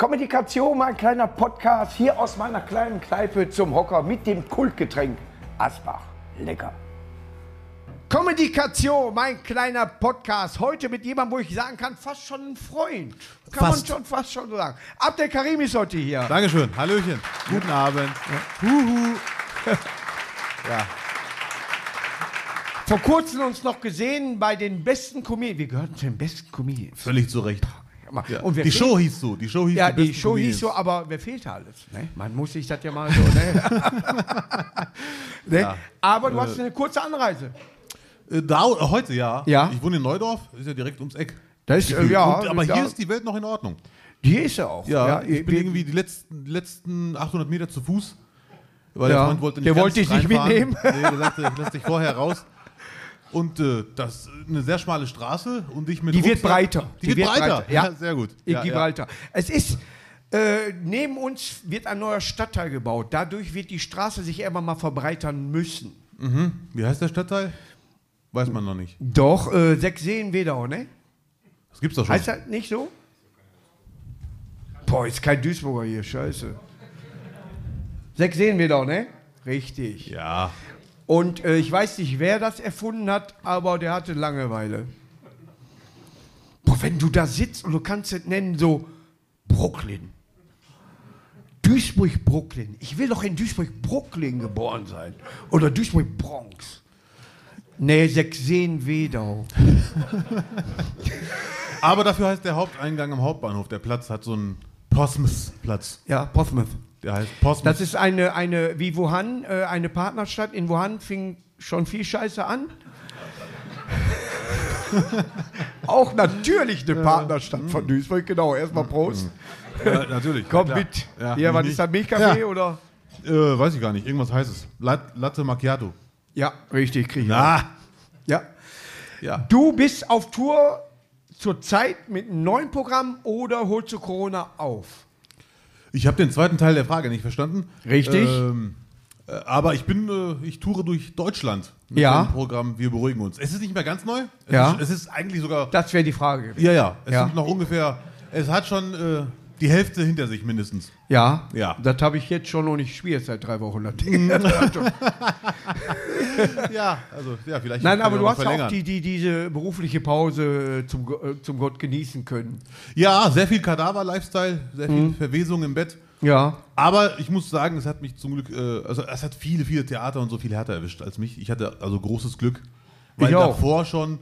Kommunikation, mein kleiner Podcast hier aus meiner kleinen Kneipe zum Hocker mit dem Kultgetränk Asbach. Lecker. Kommunikation, mein kleiner Podcast. Heute mit jemandem, wo ich sagen kann, fast schon ein Freund. Kann Fast. man schon fast schon so sagen. Abdel Karim ist heute hier. Dankeschön. Hallöchen. Guten Abend. Huhu. ja. Vor kurzem uns noch gesehen bei den besten Comedians. Wir gehörten zu den besten Comedians. Völlig zu Recht. Ja. Und die? Show hieß so. Die Show hieß Ja, die besten Show hieß so, aber wer fehlte alles? Ne? Man muss sich das ja mal so. Ne? ne? Ja. Aber du hast eine kurze Anreise. Äh, da, äh, heute ja. Ja. Ich wohne in Neudorf. Ist ja direkt ums Eck. Das ist, äh, ja, Und, aber hier ist die Welt noch in Ordnung. Hier ist er auch. Ja, ich bin irgendwie die letzten, die letzten 800 Meter zu Fuß. Weil der Freund wollte nicht Der wollte dich nicht mitnehmen. Nee, der sagte, ich lass dich vorher raus. Und äh, das ist eine sehr schmale Straße und ich mit Die wird Rucksack- breiter. Die, wird breiter. Ja. Ja, sehr gut. in Ja, ja. Gibraltar. Es ist, äh, neben uns wird ein neuer Stadtteil gebaut. Dadurch wird die Straße sich irgendwann mal verbreitern müssen. Wie heißt der Stadtteil? Weiß man noch nicht. Doch, äh, Sechseen Wedau, ne? Das gibt's doch schon. Heißt das nicht so? Boah, ist kein Duisburger hier, scheiße. Sechseen Wedau, ne? Richtig. ja. Und äh, ich weiß nicht, wer das erfunden hat, aber der hatte Langeweile. Boah, wenn du da sitzt und du kannst es nennen so Brooklyn. Duisburg-Brooklyn. Ich will doch in Duisburg-Brooklyn geboren sein. Oder Duisburg-Bronx. Nee, Sechseen-Wedau. Aber dafür heißt der Haupteingang am Hauptbahnhof. Der Platz hat so einen Posmus-Platz. Ja, Portsmouth. Der heißt Posmus. Das ist eine, eine wie Wuhan, äh, eine Partnerstadt. In Wuhan fing schon viel Scheiße an. Auch natürlich eine Partnerstadt von Duisburg, genau. Erstmal Prost. ja, natürlich. Komm Ja, mit. Ja, Hier, was ist das? Milchkaffee Ja. oder? Äh, weiß ich gar nicht. Irgendwas heißt es. Lat Latte Macchiato. Ja, richtig, kriege ich. Na. Ja. Ja. Du bist auf Tour zurzeit mit einem neuen Programm oder holst du Corona auf? Ich habe den zweiten Teil der Frage nicht verstanden. Richtig. Ähm, äh, aber ich bin, äh, ich toure durch Deutschland mit Ja. dem Programm Wir beruhigen uns. Es ist nicht mehr ganz neu. Es Ja. Ist, es ist eigentlich sogar. Das wäre die Frage. gewesen. ja, ja. Es Ja. sind noch ungefähr. Es hat schon äh, die Hälfte hinter sich mindestens. Ja, Ja. das habe ich jetzt schon und ich spiele jetzt seit drei Wochen. das Ding. ja, also ja, vielleicht. Nein, aber du hast ja auch die, die, diese berufliche Pause äh, zum, äh, zum Gott genießen können. Ja, sehr viel Kadaver-Lifestyle, sehr viel Mhm. Verwesung im Bett. Ja. Aber ich muss sagen, es hat mich zum Glück, äh, also es hat viele, viele Theater und so viel härter erwischt als mich. Ich hatte also großes Glück, weil davor schon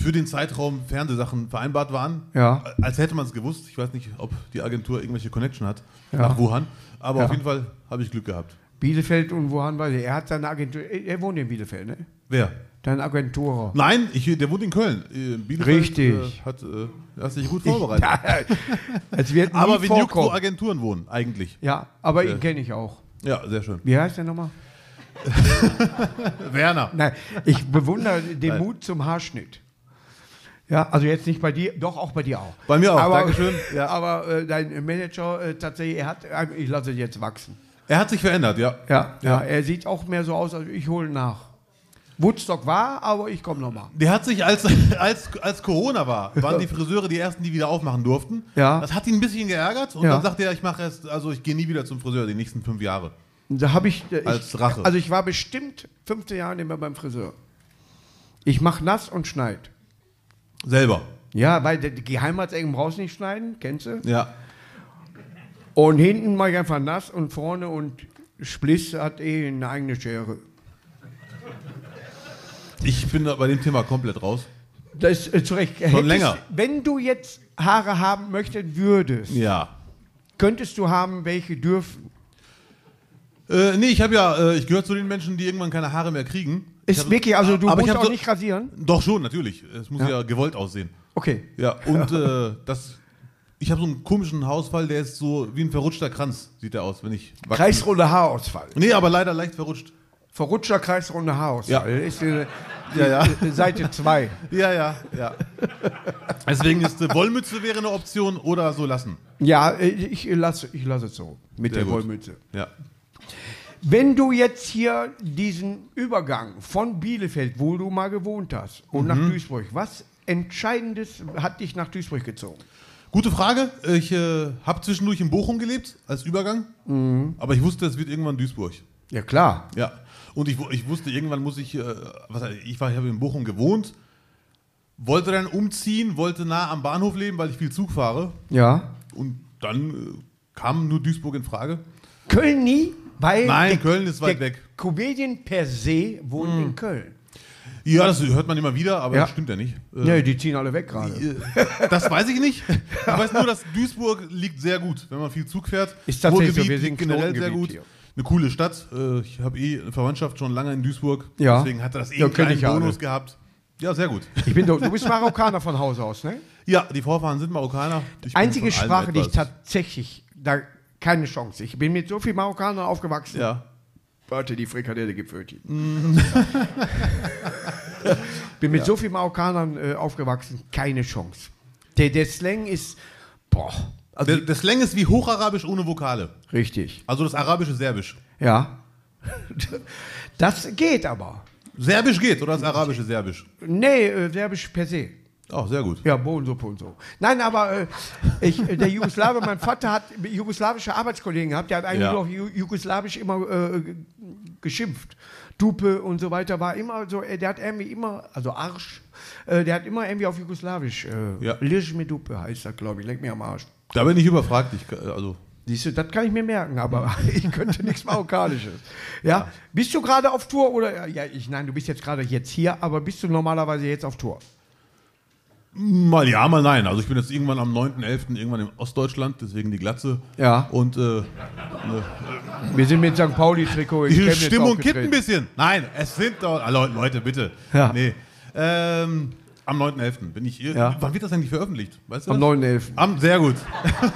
für den Zeitraum Fernsehsachen vereinbart waren. Ja. Als hätte man es gewusst. Ich weiß nicht, ob die Agentur irgendwelche Connection hat Ja. nach Wuhan. Aber Ja. auf jeden Fall habe ich Glück gehabt. Bielefeld und Wuhan ich. Er hat seine Agentur. Er wohnt in Bielefeld, ne? Wer? Deine Agentur. Nein, ich, der wohnt in Köln. Äh, Bielefeld, Richtig. Äh, hat, äh, hast dich gut vorbereitet. Wird nie Aber wo vorkommen. Agenturen wohnen, eigentlich. Ja, aber ihn kenne ich auch. Ja, sehr schön. Wie heißt der nochmal? Werner. Nein, ich bewundere den Mut zum Haarschnitt. Ja, also jetzt nicht bei dir, doch auch bei dir auch. Bei mir auch, aber, Dankeschön. Ja. Aber äh, dein Manager äh, tatsächlich, er hat, äh, ich lasse jetzt wachsen. Er hat sich verändert, ja. Ja, ja, er sieht auch mehr so aus, als ich hole nach. Woodstock war, aber ich komme nochmal. Der hat sich, als, als, als Corona war, waren die Friseure die ersten, die wieder aufmachen durften. Ja. Das hat ihn ein bisschen geärgert und Ja. dann sagte er, ich mache erst, also ich gehe nie wieder zum Friseur die nächsten fünf Jahre. Da habe ich, äh, Als ich, Rache. Also ich war bestimmt 15 Jahre nicht mehr beim Friseur. Ich mache nass und schneid. Selber. Ja, weil die Geheimratsecken brauchst du nicht schneiden, kennst du? Ja. Und hinten mache ich einfach nass und vorne und Spliss hat eh eine eigene Schere. Ich bin bei dem Thema komplett raus. Das ist äh, zu Recht. Hättest- länger. Wenn du jetzt Haare haben möchtest, würdest, Ja. könntest du haben, welche dürfen. Äh, nee, ich habe ja, äh, ich gehöre zu den Menschen, die irgendwann keine Haare mehr kriegen. Ist hab- wirklich, also du aber musst auch so- nicht rasieren? Doch schon, natürlich. Es muss Ja. ja, gewollt aussehen. Okay. Ja, und äh, das. Ich habe so einen komischen Hausfall, der ist so wie ein verrutschter Kranz, sieht der aus, wenn ich. Kreisrunde Haarausfall. Nee, aber leider leicht verrutscht. Verrutschter Kreisrunde Haarausfall. Ja. Ist äh, Ja, ja. äh, Seite 2. Ja, ja, ja. Deswegen ist äh, Wollmütze wäre eine Option oder so lassen. Ja, ich lasse ich lasse es so mit Sehr der gut. Wollmütze. Ja. Wenn du jetzt hier diesen Übergang von Bielefeld, wo du mal gewohnt hast, und nach Mhm. Duisburg, was Entscheidendes hat dich nach Duisburg gezogen? Gute Frage. Ich äh, habe zwischendurch in Bochum gelebt, als Übergang. Mhm. Aber ich wusste, es wird irgendwann Duisburg. Ja, klar. Ja. Und ich, ich wusste, irgendwann muss ich, äh, was, ich war, ich habe in Bochum gewohnt, wollte dann umziehen, wollte nah am Bahnhof leben, weil ich viel Zug fahre. Ja. Und dann äh, kam nur Duisburg in Frage. Köln nie, weil. Nein, der- Köln ist weit der weg. Comedian per se wohnt in Köln. Ja, das hört man immer wieder, aber Ja. das stimmt ja nicht. Äh, Ja, die ziehen alle weg gerade. äh, Das weiß ich nicht. Ich weiß nur, dass Duisburg liegt sehr gut, wenn man viel Zug fährt. Ist tatsächlich so, wir sind liegt generell sehr Knotengebiet gut. hier. Eine coole Stadt. Äh, Ich habe eh eine Verwandtschaft schon lange in Duisburg. Ja. Deswegen hatte das eh Ja, einen kenn kleinen ich ja Bonus alle. gehabt. Ja, sehr gut. Ich bin doch, du bist Marokkaner von Haus aus, ne? Ja, die Vorfahren sind Marokkaner. Ich bin Einzige von allen Sprache, die ich etwas. tatsächlich, da keine Chance. Ich bin mit so vielen Marokkanern aufgewachsen. Ja. Warte, die Frikadelle Gipfelchen. bin mit so vielen Marokkanern äh, aufgewachsen, keine Chance. Der, der Slang ist, boah, also Der, der Slang ist wie Hocharabisch ohne Vokale. richtig. Also das Arabische Serbisch. Ja. Das geht aber. Serbisch geht oder das Arabische Serbisch? Nee, äh, Serbisch per se. Oh, sehr gut. Ja, Bohnensuppe und so. Nein, aber äh, ich, äh, der Jugoslawe, mein Vater hat jugoslawische Arbeitskollegen gehabt, der hat eigentlich Ja. auf Ju Jugoslawisch immer äh, geschimpft. Dupe und so weiter war immer so, äh, der hat irgendwie immer, also Arsch, äh, der hat immer irgendwie auf Jugoslawisch, äh, Ja. Lisch mit Dupe heißt das, glaube ich, leck mir am Arsch. Da bin ich überfragt. Ich, also, Siehst du, das kann ich mir merken, aber ich könnte nichts Marokkanisches. Ja? Bist du gerade auf Tour oder, ja, ich, nein, du bist jetzt gerade jetzt hier, aber bist du normalerweise jetzt auf Tour? Mal ja, mal nein. Also ich bin jetzt irgendwann am 9.11. irgendwann in Ostdeutschland, deswegen die Glatze. Ja. Und äh, Wir sind mit St. Pauli-Trikot die Stimmung kippt ein bisschen. Nein, es sind doch. Ah, Leute, Leute, bitte. Ja. Nee. Ähm, am 9.11. bin ich hier. Ja. Wann wird das eigentlich veröffentlicht? Weißt du Am das? 9.11. Am, sehr gut.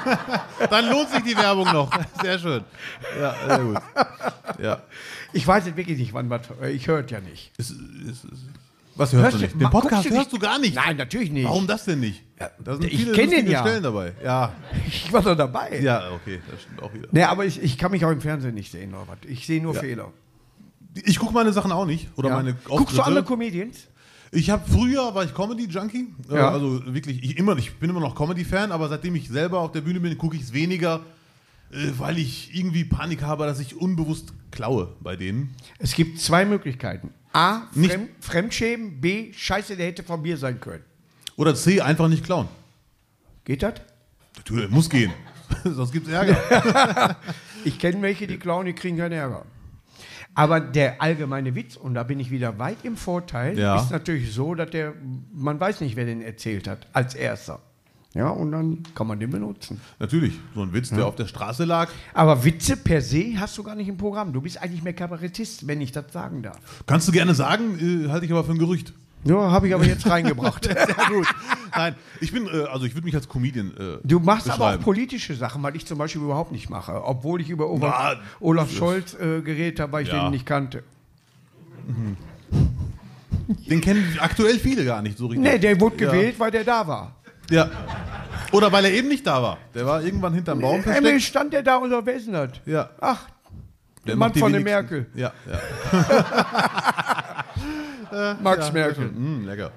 Dann lohnt sich die Werbung noch. Sehr schön. Ja, sehr gut. Ja. Ich weiß jetzt wirklich nicht, wann was. Ich höre ja nicht. Ist, ist, ist, was hörst, Hörst du nicht? Den Podcast hörst du gar nicht. Nein, natürlich nicht. Warum das denn nicht? Da sind ich viele kenn den ja. Stellen dabei. Ja, Ich war doch dabei. ja, okay, das stimmt auch wieder. Nee, aber ich, ich kann mich auch im Fernsehen nicht sehen oder was. Ich sehe nur Ja. Fehler. Ich gucke meine Sachen auch nicht. Oder Ja. meine Guckst du andere Comedians? Ich habe früher war ich Comedy Junkie, äh, Ja. also wirklich ich immer ich bin immer noch Comedy Fan, aber seitdem ich selber auf der Bühne bin, gucke ich es weniger, weil ich irgendwie Panik habe, dass ich unbewusst klaue bei denen. Es gibt zwei Möglichkeiten. A, Nicht- Fremd, Fremdschämen. B, Scheiße, der hätte von mir sein können. Oder C einfach nicht klauen. Geht das? Natürlich muss gehen. Sonst gibt's Ärger. Ich kenne welche, die klauen, die kriegen keinen Ärger. Aber der allgemeine Witz, und da bin ich wieder weit im Vorteil, Ja. ist natürlich so, dass der, man weiß nicht, wer den erzählt hat, als erster. Ja, und dann kann man den benutzen. Natürlich, so ein Witz, der auf der Straße lag. Aber Witze per se hast du gar nicht im Programm. Du bist eigentlich mehr Kabarettist, wenn ich das sagen darf. Kannst du gerne sagen, äh, halte ich aber für ein Gerücht. Ja, habe ich aber jetzt reingebracht. Sehr gut. Nein, ich bin, äh, also ich würde mich als Comedian. Äh, Du machst aber auch politische Sachen, weil ich zum Beispiel überhaupt nicht mache. Obwohl ich über Olaf, Na, Olaf Scholz äh, geredet habe, weil ich Ja. den nicht kannte. Den kennen aktuell viele gar nicht so richtig. Nee, der wurde Ja. gewählt, weil der da war. Ja. Oder weil er eben nicht da war. Der war irgendwann hinterm Baum Emil versteckt. stand der da denn das? Ja. Ach, Der Mann von der Merkel. Ja, ja. Max Merkel. Mm, lecker.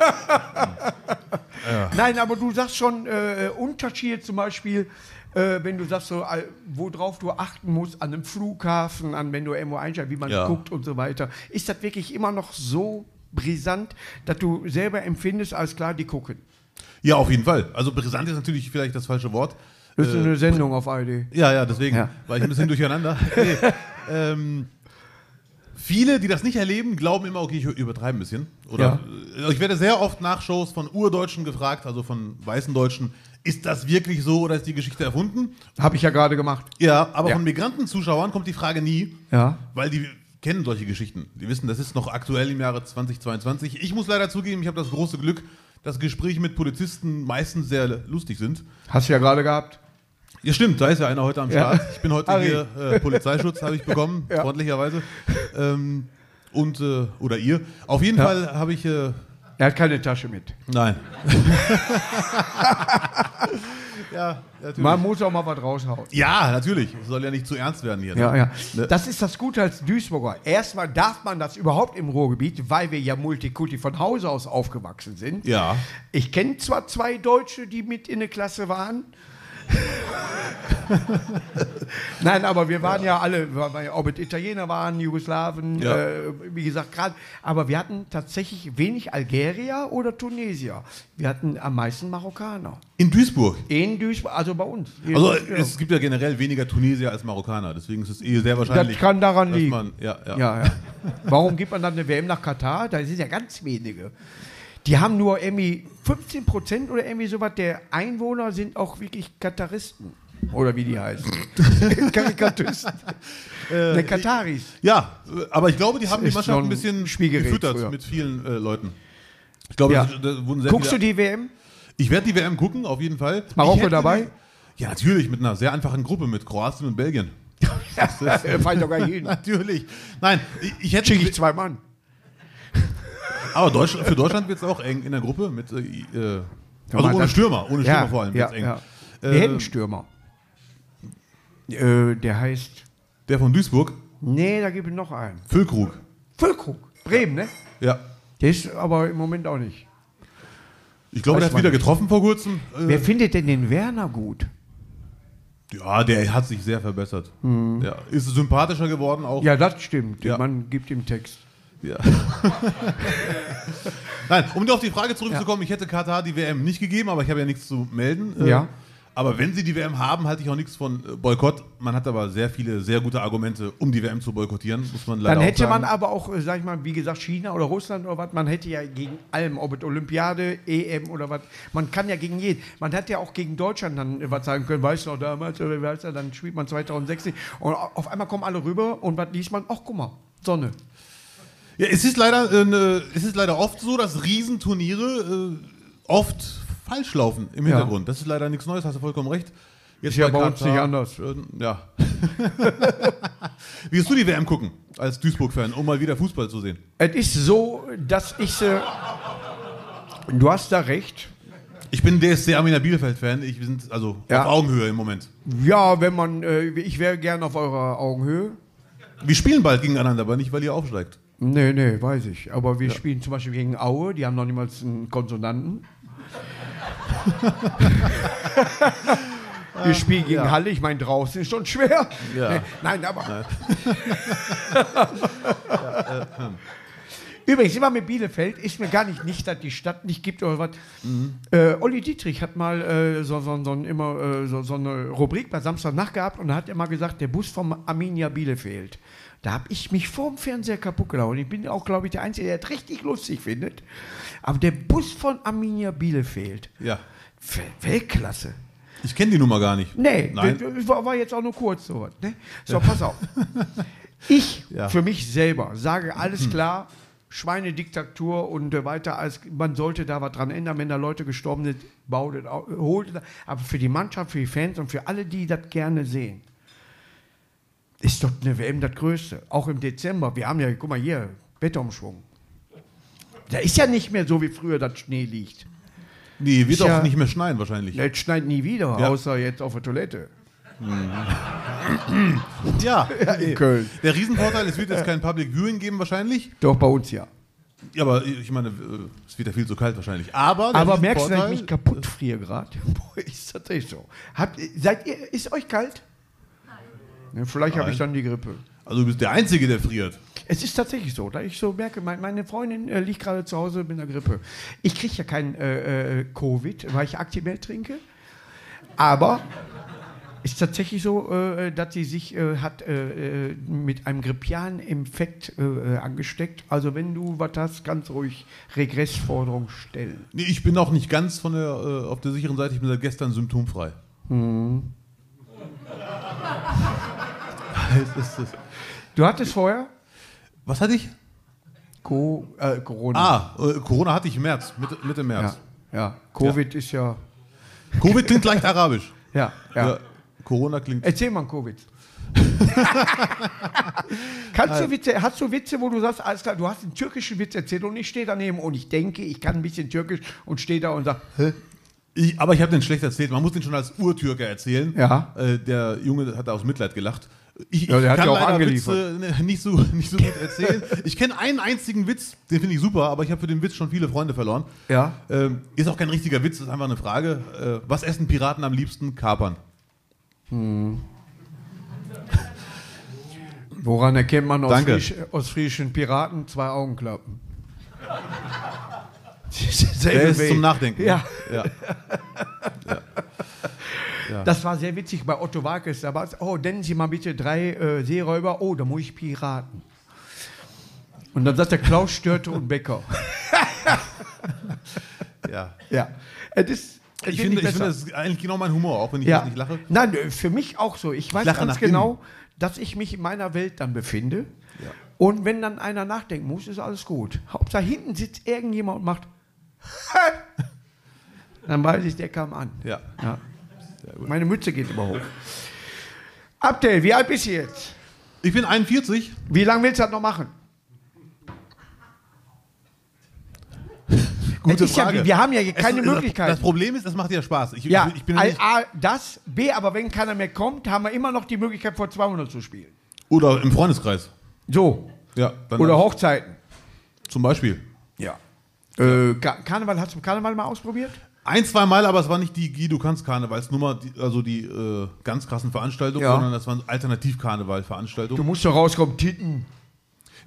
Nein, aber du sagst schon äh, Unterschiede zum Beispiel, äh, wenn du sagst, so, äh, worauf du achten musst an einem Flughafen, an wenn du irgendwo einsteigst, wie man Ja. guckt und so weiter. Ist das wirklich immer noch so brisant, dass du selber empfindest, als klar, die gucken? Ja, auf jeden Fall. Also brisant ist natürlich vielleicht das falsche Wort. Das ist Äh, eine Sendung auf ARD. Ja, ja, deswegen Ja. war ich ein bisschen durcheinander. Nee. ähm, viele, die das nicht erleben, glauben immer, okay, ich übertreibe ein bisschen. Oder äh, ich werde sehr oft nach Shows von Urdeutschen gefragt, also von weißen Deutschen, ist das wirklich so oder ist die Geschichte erfunden? Habe ich ja gerade gemacht. Ja, aber Ja. von Migrantenzuschauern kommt die Frage nie, Ja. weil die kennen solche Geschichten. Die wissen, das ist noch aktuell im Jahre 2022. Ich muss leider zugeben, ich habe das große Glück, dass Gespräche mit Polizisten meistens sehr lustig sind. Hast du ja gerade gehabt. Ja, stimmt, da ist ja einer heute am Ja. Start. Ich bin heute Harry. hier, äh, Polizeischutz habe ich bekommen, Ja. freundlicherweise. Ähm, und, äh, oder ihr. Auf jeden Ja. Fall habe ich, äh, Er hat keine Tasche mit. nein. Ja, natürlich. Man muss auch mal was raushauen. Ja, natürlich. Es soll ja nicht zu ernst werden hier. ne? Ja, ja. Ne? Das ist das Gute als Duisburger. Erstmal darf man das überhaupt im Ruhrgebiet, weil wir ja Multikulti von Hause aus aufgewachsen sind. Ja. Ich kenne zwar zwei Deutsche, die mit in der Klasse waren. Nein, aber wir waren ja, alle, weil wir- ob es Italiener waren, Jugoslawen, Ja. äh, wie gesagt, gerade. Aber wir hatten tatsächlich wenig Algerier oder Tunesier. Wir hatten am meisten Marokkaner. In Duisburg. In Duisburg, also bei uns. Also Ja. es gibt ja generell weniger Tunesier als Marokkaner, deswegen ist es eh sehr wahrscheinlich. Das kann daran liegen. Man, ja, ja. Ja, ja. Warum gibt man dann eine WM nach Katar? Da sind ja ganz wenige. Die haben nur irgendwie 15 Prozent oder irgendwie sowas der Einwohner sind auch wirklich Kataristen. Oder wie die heißen. Karikatisten. ne, Kataris. Ja, äh, aber ich glaube, die haben die ist Mannschaft ein bisschen gefüttert früher. mit vielen äh, Leuten. Ich glaube, Ja. da, wurden sehr Guckst du die WM? Ich werde die WM gucken, auf jeden Fall. Marokko Ich hätte dabei? Die, ja, natürlich, mit einer sehr einfachen Gruppe, mit Kroatien und Belgien. Fall doch gar hin. Natürlich. Nein, ich, ich hätte. Schicke ich zwei Mann. Aber Deutschland, für Deutschland wird es auch eng in der Gruppe. Mit, äh, äh, also ohne Stürmer, ohne Stürmer Ja, vor allem ja, eng. ja. Wir Äh, hätten Stürmer. Äh, der heißt. Der von Duisburg, Nee, da gibt es noch einen. Füllkrug. Füllkrug. Bremen, ne? Ja. Der ist aber im Moment auch nicht. Ich glaube, Weiß der hat wieder nicht. getroffen vor kurzem. Äh, Wer findet denn den Werner gut? ja, der hat sich sehr verbessert. Ja, ist sympathischer geworden auch. Mhm. Ja, das stimmt. Ja. Man gibt ihm Text. Ja. Nein, um auf die Frage zurückzukommen, ich hätte Katar die WM nicht gegeben, aber ich habe ja nichts zu melden. Äh, Ja. Aber wenn sie die WM haben, halte ich auch nichts von äh, Boykott. Man hat aber sehr viele, sehr gute Argumente, um die WM zu boykottieren, muss man leider Dann auch hätte sagen. man aber auch, äh, sag ich mal, wie gesagt, China oder Russland oder was, man hätte ja gegen allem, ob es Olympiade, EM oder was, man kann ja gegen jeden. Man hat ja auch gegen Deutschland dann was sagen können, weißt du noch damals, oder heißt das, dann spielt man 2016 und auf einmal kommen alle rüber und was liest man? Ach, guck mal, Sonne. Ja, es ist leider, äh, ne, es ist leider oft so, dass Riesenturniere äh, oft falsch laufen im Ja. Hintergrund. Das ist leider nichts Neues, hast du vollkommen recht. Jetzt Ist ja bei uns nicht anders. Äh, ja. Wie wirst du die WM gucken, als Duisburg-Fan, um mal wieder Fußball zu sehen? Es ist so, dass ich, äh, du hast da recht, Ich bin DSC Arminia Bielefeld-Fan. Ich wir sind also Ja. auf Augenhöhe im Moment. ja, wenn man, äh, ich wäre gern auf eurer Augenhöhe. Wir spielen bald gegeneinander, aber nicht, weil ihr aufsteigt. Nee, nee, weiß ich. Aber wir spielen zum Beispiel gegen Aue, die haben noch niemals einen Konsonanten. wir spielen gegen Halle, ich meine, draußen ist schon schwer. Ja. Nee, nein, aber. Übrigens, immer mit Bielefeld ist mir gar nicht, nicht, dass die Stadt nicht gibt oder was. Äh, Olli Dietrich hat mal äh, so, so, so, immer, äh, so, so eine Rubrik bei Samstagnacht gehabt und da hat er mal gesagt, der Bus vom Arminia Bielefeld. Da habe ich mich vorm Fernseher kaputt gelaufen. Ich bin auch, glaube ich, der Einzige, der das richtig lustig findet. Aber der Bus von Arminia Bielefeld, Ja. Wel- Weltklasse. Ich kenne die Nummer gar nicht. Nee, Nein. war, war jetzt auch nur kurz so. Ne? So, pass auf. Ich Ja. Hm. für mich selber sage alles klar, Schweinediktatur und äh, weiter, als man sollte da was dran ändern, wenn da Leute gestorben sind, baut es, au- holt es. Aber für die Mannschaft, für die Fans und für alle, die das gerne sehen, ist doch eine WM das Größte. Auch im Dezember. Wir haben ja, guck mal hier, Wetterumschwung. Da ist ja nicht mehr so wie früher, dass Schnee liegt. Nee, wird Ist ja- auch nicht mehr schneien wahrscheinlich. Es schneit nie wieder, Ja. außer jetzt auf der Toilette. Ja, in Köln. Der Riesenvorteil, es wird jetzt kein Public Viewing geben wahrscheinlich. Doch, bei uns ja. Ja, aber ich meine, äh, es wird ja viel zu kalt wahrscheinlich. Aber, Aber merkst du, dass ich mich kaputt friere gerade? Boah, ist tatsächlich so. Habt, seid ihr, ist euch kalt? Vielleicht habe ich dann die Grippe. Also du bist der Einzige, der friert. Es ist tatsächlich so, da ich so merke, mein, meine Freundin äh, liegt gerade zu Hause mit einer Grippe. Ich kriege ja kein äh, äh, Covid, weil ich Actimel trinke. Aber ist tatsächlich so, äh, dass sie sich äh, hat äh, mit einem grippialen Infekt angesteckt. Also wenn du was hast, ganz ruhig Regressforderung stellen. Nee, ich bin auch nicht ganz von der, auf der sicheren Seite. Ich bin seit gestern symptomfrei. Es- Du hattest vorher Was hatte ich? Co äh, Corona. Ah, äh, Corona hatte ich im März, Mitte, Mitte ja, März. ja. Covid ist ja. Covid klingt leicht arabisch. Ja, ja. Ja, Corona klingt. Erzähl mal Covid. Kannst du Witze, hast du Witze, wo du sagst, alles klar, du hast einen türkischen Witz erzählt und ich stehe daneben und ich denke, ich kann ein bisschen türkisch und stehe da und sage, hä? Ich, aber ich habe den schlecht erzählt. Man muss den schon als Urtürker erzählen. Ja. Äh, der Junge hat aus Mitleid gelacht. Ich, Ja, der ich hat ja auch angeliefert. Witze nicht so, nicht so gut erzählen. ich kenne einen einzigen Witz, den finde ich super, aber ich habe für den Witz schon viele Freunde verloren. Ja. Ähm, ist auch kein richtiger Witz, ist einfach eine Frage. Äh, was essen Piraten am liebsten? Kapern. Woran erkennt man aus, Danke. Frisch, aus friesischen Piraten zwei Augenklappen? Der ist zum Nachdenken. Ja, ja. das war sehr witzig bei Otto Walkes. Da war es, oh, nennen Sie mal bitte drei äh, Seeräuber. Oh, da muss ich Piraten. Und dann sagt der Klaus Störte und Becker. ja. Ja. Es ist, es Ich finde, ich finde, das ist eigentlich genau mein Humor, auch wenn ich ja. jetzt nicht lache. Nein, äh, für mich auch so. Ich weiß lache ganz genau, dass ich mich in meiner Welt dann befinde. Und wenn dann einer nachdenken muss, ist alles gut. Hauptsache hinten sitzt irgendjemand und macht. dann weiß ich, der kam an. Ja. Ja. Meine Mütze geht immer hoch. Abdel, wie alt bist du jetzt? Ich bin 41. Wie lange willst du das noch machen? Gute ist ja- Frage. wir haben ja keine Möglichkeit. Das Problem ist, das macht ja Spaß. Ich, Ja, ich bin ja A, A, das, B, aber wenn keiner mehr kommt, haben wir immer noch die Möglichkeit, vor 200 zu spielen. oder im Freundeskreis. So. Ja, Oder Hochzeiten. zum Beispiel. Ja. Äh, Ka- Karneval, hast du Karneval mal ausprobiert? Ein, zwei Mal, aber es war nicht die Guy, du kannst Karnevalsnummer, die, also die äh, ganz krassen Veranstaltungen, Ja. sondern das waren Du Alternativ-Karneval-Veranstaltungen. musst doch rauskommen, Titten.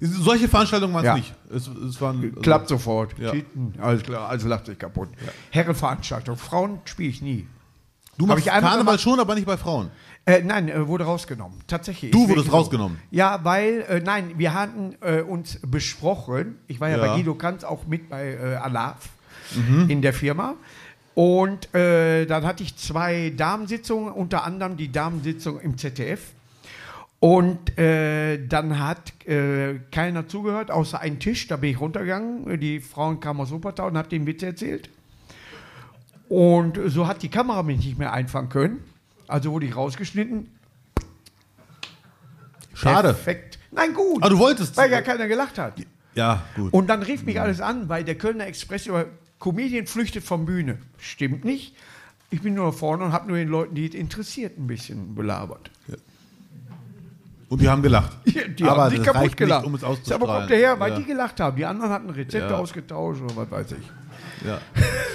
Solche Veranstaltungen waren es Ja. nicht. Es, es waren, also, Klappt sofort. Ja. Titten. Alles klar, also lacht sich kaputt. Herrenveranstaltung. Frauen spiele ich nie. Du machst Karneval schon, aber nicht bei Frauen. Äh, nein, äh, wurde rausgenommen. Tatsächlich. Du wurdest rausgenommen. Ja, weil, äh, nein, wir hatten äh, uns besprochen. Ich war ja, Ja. bei Guido Kanz auch mit bei äh, Alaf Mhm. in der Firma. Und äh, dann hatte ich zwei Damensitzungen, unter anderem die Damensitzung im ZDF. Und äh, dann hat äh, keiner zugehört, außer ein Tisch. Da bin ich runtergegangen. Die Frauen kamen aus Wuppertal und haben den Witz erzählt. Und so hat die Kamera mich nicht mehr einfangen können. Also wurde ich rausgeschnitten. Schade. Perfekt. Nein, gut. Ah, du wolltest. weil ja keiner gelacht hat. Ja, gut. Und dann rief mich alles an, weil der Kölner Express über Comedian flüchtet von Bühne. Stimmt nicht. Ich bin nur vorne und habe nur den Leuten, die es interessiert, ein bisschen belabert. Und die haben gelacht. Die aber haben sich kaputt gelacht. Nicht, um es auszustrahlen. kommt der her, weil ja. die gelacht haben. Die anderen hatten Rezepte Ja. ausgetauscht oder was weiß ich. Ja.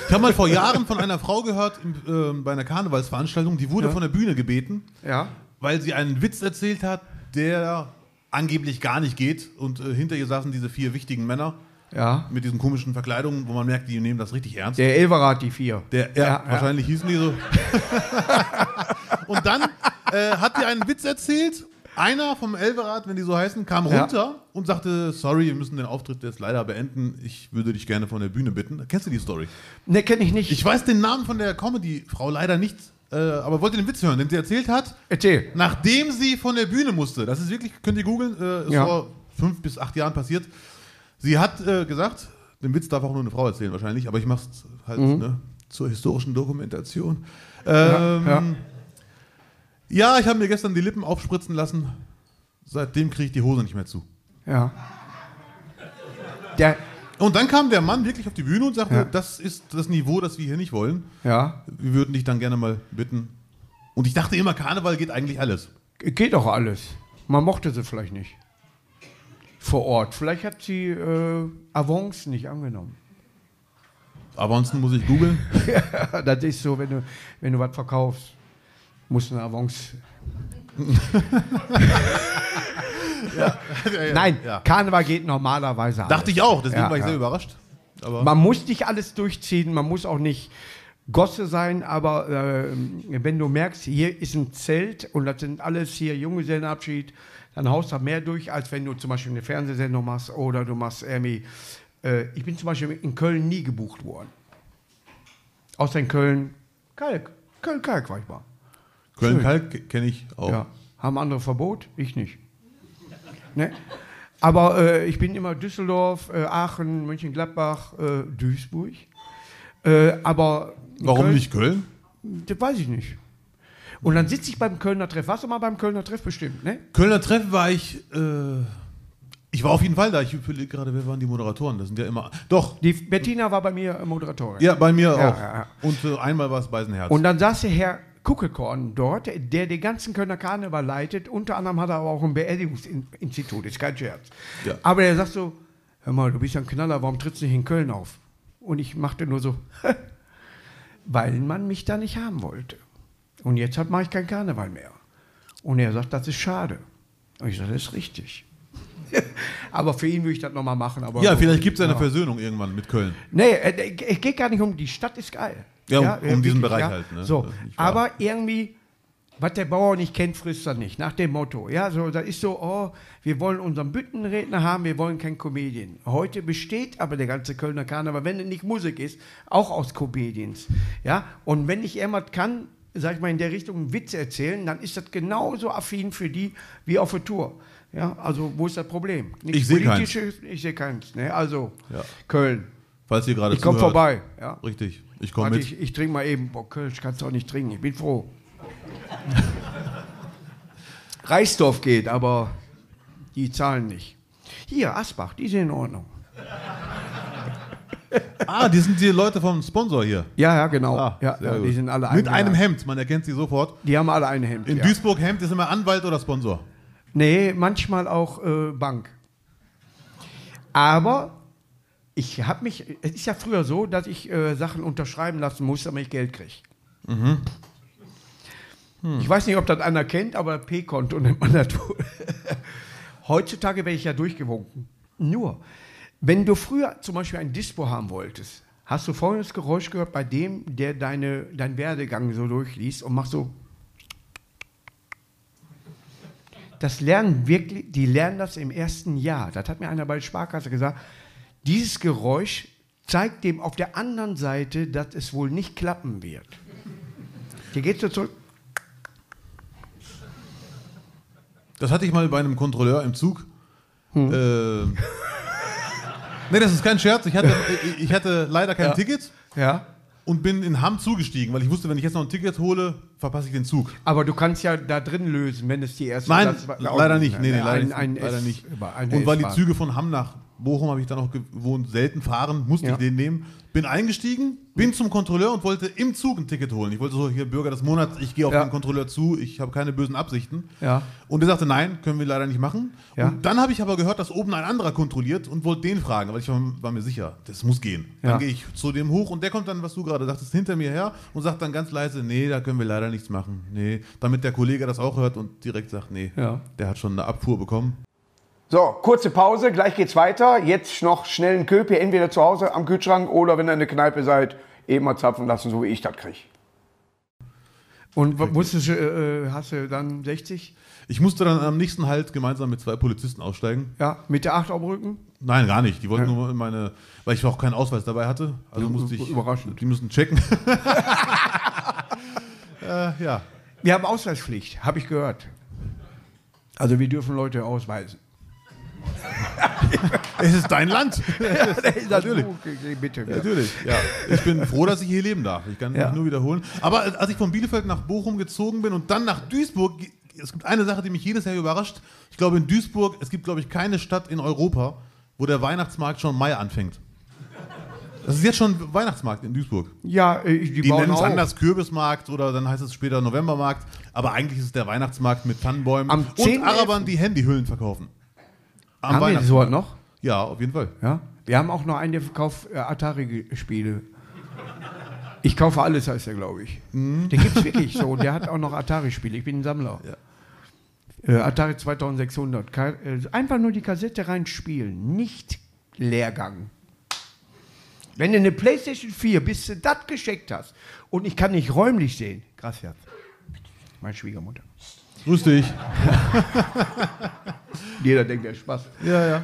Ich habe mal vor Jahren von einer Frau gehört, im, ähm, bei einer Karnevalsveranstaltung, die wurde Ja. von der Bühne gebeten, Ja. weil sie einen Witz erzählt hat, der angeblich gar nicht geht. Und äh, hinter ihr saßen diese vier wichtigen Männer Ja. mit diesen komischen Verkleidungen, wo man merkt, die nehmen das richtig ernst. Der Elverat, die vier. Der, ja, Ja, ja. wahrscheinlich hießen die so. und dann äh, hat die einen Witz erzählt. Einer vom Elverat, wenn die so heißen, kam Ja. runter und sagte: Sorry, wir müssen den Auftritt jetzt leider beenden. Ich würde dich gerne von der Bühne bitten. Kennst du die Story? Ne, kenne ich nicht. Ich weiß den Namen von der Comedy-Frau leider nicht, äh, aber wollte den Witz hören, den sie erzählt hat, Erzähl. nachdem sie von der Bühne musste. Das ist wirklich, könnt ihr googeln, äh, ist Ja. vor fünf bis acht Jahren passiert. Sie hat äh, gesagt, den Witz darf auch nur eine Frau erzählen wahrscheinlich, aber ich mache es halt ne, zur historischen Dokumentation. Ähm, ja. ja. ich habe mir gestern die Lippen aufspritzen lassen. Seitdem kriege ich die Hose nicht mehr zu. Ja. Der, Und dann kam der Mann wirklich auf die Bühne und sagte, Ja. das ist das Niveau, das wir hier nicht wollen. ja. Wir würden dich dann gerne mal bitten. Und ich dachte immer, Karneval geht eigentlich alles. Geht doch alles. Man mochte sie vielleicht nicht. Vor Ort. Vielleicht hat sie äh, Avance nicht angenommen. Aber ansonsten muss ich googeln. das ist so, wenn du, wenn du was verkaufst, musst du eine Avance. Nein, Ja. Karneval geht normalerweise alles. Dachte ich auch, deswegen Ja, war ich ja. sehr überrascht. Aber Man muss nicht alles durchziehen, man muss auch nicht Gosse sein, aber äh, wenn du merkst, hier ist ein Zelt und das sind alles hier Junggesellenabschied, dann haust du mehr durch, als wenn du zum Beispiel eine Fernsehsendung machst oder du machst irgendwie. Äh, ich bin zum Beispiel in Köln nie gebucht worden. Außer in Köln, Kalk. Köln-Kalk war ich mal. Köln-Kalk kenne ich auch. Ja. Haben andere Verbot? Ich nicht. Ne? Aber äh, ich bin immer Düsseldorf, äh, Aachen, Mönchengladbach, äh, Duisburg. Äh, aber Warum Köln- nicht Köln? Das weiß ich nicht. Und dann sitze ich beim Kölner Treff. Warst du mal beim Kölner Treff bestimmt, ne? Kölner Treff war ich äh, Ich war auf jeden Fall da. Ich überlege gerade, wer waren die Moderatoren? Das sind ja immer. Doch. Die Bettina war bei mir Moderatorin. Ja, bei mir Ja, auch. ja, ja. Und äh, einmal war es Beisenherz. Und dann saß der Herr Kuckelkorn dort, der den ganzen Kölner Karneval leitet. Unter anderem hat er aber auch ein Beerdigungsinstitut, ist kein Scherz. Ja. Aber er sagt so, hör mal, du bist ja ein Knaller, warum trittst du nicht in Köln auf? Und ich machte nur so, weil man mich da nicht haben wollte. Und jetzt mache ich keinen Karneval mehr. Und er sagt, das ist schade. Und ich sage, das ist richtig. aber für ihn würde ich das nochmal machen. Aber ja, vielleicht gibt es eine ja. Versöhnung irgendwann mit Köln. Nee, äh, es geht gar nicht um, die Stadt ist geil. Ja, um- äh, um diesen wirklich, Bereich halt, ne? So, aber irgendwie, was der Bauer nicht kennt, frisst er nicht. Nach dem Motto. Ja, so, da ist so, oh, wir wollen unseren Büttenredner haben, wir wollen kein Comedian. Heute besteht aber der ganze Kölner Karneval, wenn es nicht Musik ist, auch aus Comedians. Ja, und wenn ich jemand kann, sag ich mal, in der Richtung einen Witz erzählen, dann ist das genauso affin für die wie auf der Tour. Ja, also wo ist das Problem? Nichts Ich seh keins. Ich sehe keins. Ne? Also, Ja. Köln. Falls ihr gerade Ich komme vorbei. Ja. Richtig. Ich komme mit. ich, ich trinke mal eben. Boah, Kölsch kannst du auch nicht trinken. Ich bin froh. Reisdorf geht, aber die zahlen nicht. Hier, Asbach, die sind in Ordnung. Ah, die sind die Leute vom Sponsor hier. Ja, ja, genau. Ah, ja, ja, die sind alle Mit einem Hemd, man erkennt sie sofort. Die haben alle ein Hemd. In ja. Duisburg Hemd ist immer Anwalt oder Sponsor. Nee, manchmal auch äh, Bank. Aber ich habe mich, es ist ja früher so, dass ich äh, Sachen unterschreiben lassen muss, damit ich Geld kriege. Mhm. Ich weiß nicht, ob das einer kennt, aber P-Konto nennt man das. Heutzutage werde ich ja durchgewunken. Nur, wenn du früher zum Beispiel ein Dispo haben wolltest, hast du folgendes Geräusch gehört bei dem, der deine, deinen Werdegang so durchliest und macht so. Das lernen wirklich, die lernen das im ersten Jahr. Das hat mir einer bei der Sparkasse gesagt. Dieses Geräusch zeigt dem auf der anderen Seite, dass es wohl nicht klappen wird. Hier geht so zurück. Das hatte ich mal bei einem Kontrolleur im Zug. Hm. Ähm, nee, das ist kein Scherz. Ich hatte, ich- hatte leider kein Ja. Ticket Ja. und bin in Hamm zugestiegen, weil ich wusste, wenn ich jetzt noch ein Ticket hole, verpasse ich den Zug. Aber du kannst ja da drin lösen, wenn es die erste Nein, war- leider nicht. Nee, nee, Ein- leider, nicht, ein leider nicht. ein Und weil die. Züge von Hamm nach Bochum, habe ich dann auch gewohnt, selten fahren, musste Ja. ich den nehmen. Bin eingestiegen, bin zum Kontrolleur und wollte im Zug ein Ticket holen. Ich wollte so, hier Bürger des Monats, ich gehe auf Ja. den Kontrolleur zu, ich habe keine bösen Absichten. Ja. Und er sagte, nein, können wir leider nicht machen. Und dann habe ich aber gehört, dass oben ein anderer kontrolliert und wollte den fragen, weil ich war, war mir sicher, das muss gehen. Dann gehe ich zu dem hoch und der kommt dann, was du gerade sagtest, hinter mir her und sagt dann ganz leise, nee, da können wir leider nichts machen. Nee, damit der Kollege das auch hört und direkt sagt, nee, der hat schon eine Abfuhr bekommen. So, kurze Pause, gleich geht's weiter. Jetzt noch schnell einen Köpi, entweder zu Hause am Kühlschrank oder wenn ihr in der Kneipe seid, eben mal zapfen lassen, so wie ich das kriege. Und musstest, du, äh, hast du dann 60? Ich musste dann am nächsten Halt gemeinsam mit zwei Polizisten aussteigen. Ja, mit der 8 am Rücken? Nein, gar nicht. Die wollten nur meine, weil ich auch keinen Ausweis dabei hatte. Also musste ich. Überraschend. Die mussten checken. äh, ja. Wir haben Ausweispflicht, habe ich gehört. Also wir dürfen Leute ausweisen. Es ist dein Land. Natürlich. Okay, bitte. Ja. Natürlich, ja. Ich bin froh, dass ich hier leben darf. Ich kann Ja. mich nur wiederholen. Aber als ich von Bielefeld nach Bochum gezogen bin und dann nach Duisburg, es gibt eine Sache, die mich jedes Jahr überrascht. Ich glaube, in Duisburg, es gibt, glaube ich, keine Stadt in Europa, wo der Weihnachtsmarkt schon im Mai anfängt. Das ist jetzt schon Weihnachtsmarkt in Duisburg. Ja, äh, die, Die bauen nennen es anders Kürbismarkt oder dann heißt es später Novembermarkt. Aber eigentlich ist es der Weihnachtsmarkt mit Tannenbäumen Am und 10.11. Arabern, die Handyhüllen verkaufen. Am Haben wir sowas noch? Ja, auf jeden Fall. Ja. Wir haben auch noch einen, der verkauft äh, Atari-Spiele. Ich kaufe alles, heißt er, glaube ich. Mhm. Den gibt es wirklich so. Der hat auch noch Atari-Spiele. Ich bin ein Sammler. Äh, Atari 2600. Ka äh, einfach nur die Kassette reinspielen. Nicht Leergang. Wenn du eine Playstation 4, bis du das gescheckt hast und ich kann nicht räumlich sehen. Gracias. Meine Schwiegermutter. Grüß dich. Jeder denkt, der ist Spaß. Ja, ja.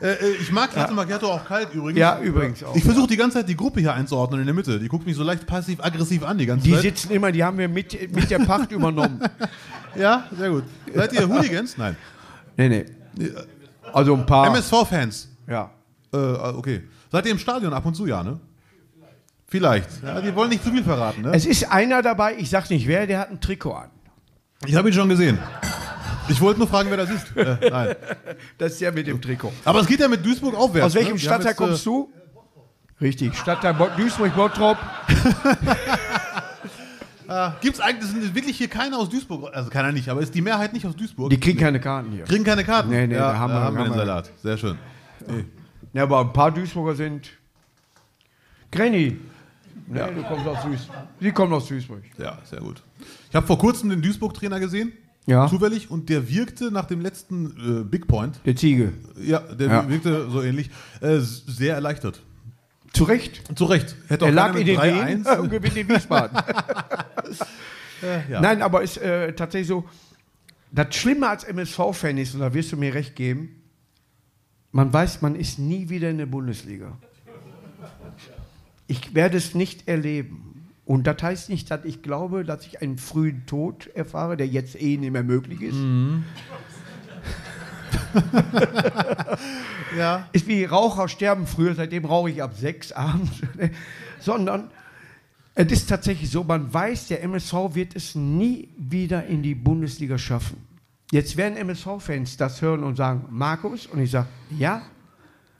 äh, äh, ich mag Latte Macchiato auch kalt übrigens. Ja, übrigens auch. Ich versuche die ganze Zeit die Gruppe hier einzuordnen in der Mitte. Die guckt mich so leicht passiv-aggressiv an die ganze Die Zeit. sitzen immer, die haben wir mit, mit der Pacht übernommen. Ja, sehr gut. Seid ihr Hooligans? Nein. Nee, nee. Also ein paar. MSV-Fans. Ja. Äh, okay. Seid ihr im Stadion ab und zu, ja, ne? Vielleicht. Ja, die wollen nicht zu viel verraten, ne? Es ist einer dabei, ich sag nicht wer, der hat ein Trikot an. Ich habe ihn schon gesehen. Ich wollte nur fragen, wer das ist. Äh, nein. Das ist ja mit dem Trikot. Aber es geht ja mit Duisburg aufwärts. Aus welchem ne? Stadtteil jetzt, äh, kommst du? Richtig, Stadtteil Bo- Duisburg-Bottrop. Gibt es eigentlich, sind wirklich hier keiner aus Duisburg? Also keiner nicht, aber ist die Mehrheit nicht aus Duisburg? Die kriegen keine Karten hier. kriegen keine Karten. Nee, nee, ja, da haben wir- haben wir den Salat. Sehr schön. Ja, aber ein paar Duisburger sind. Granny. Nee, du kommst aus Duisburg. Sie kommt aus Duisburg. Ja, sehr gut. Ich habe vor kurzem den Duisburg-Trainer gesehen. Ja. Zufällig. Und der wirkte nach dem letzten äh, Big Point, Der Ziege. ja, der Ja. wirkte so ähnlich, äh, sehr erleichtert. Zu Recht. Zu Recht. Hätte Er lag in den Wehen 3-1. und gewinnt in Wiesbaden. ja. Nein, aber ist äh, tatsächlich so. Das Schlimme als MSV-Fan ist, und da wirst du mir recht geben, man weiß, man ist nie wieder in der Bundesliga. Ich werde es nicht erleben. Und das heißt nicht, dass ich glaube, dass ich einen frühen Tod erfahre, der jetzt eh nicht mehr möglich ist. ja. Ist wie Raucher sterben früher, seitdem rauche ich ab sechs abends. Sondern es ist tatsächlich so, man weiß, der MSV wird es nie wieder in die Bundesliga schaffen. Jetzt werden MSV-Fans das hören und sagen, Markus, und ich sage, ja.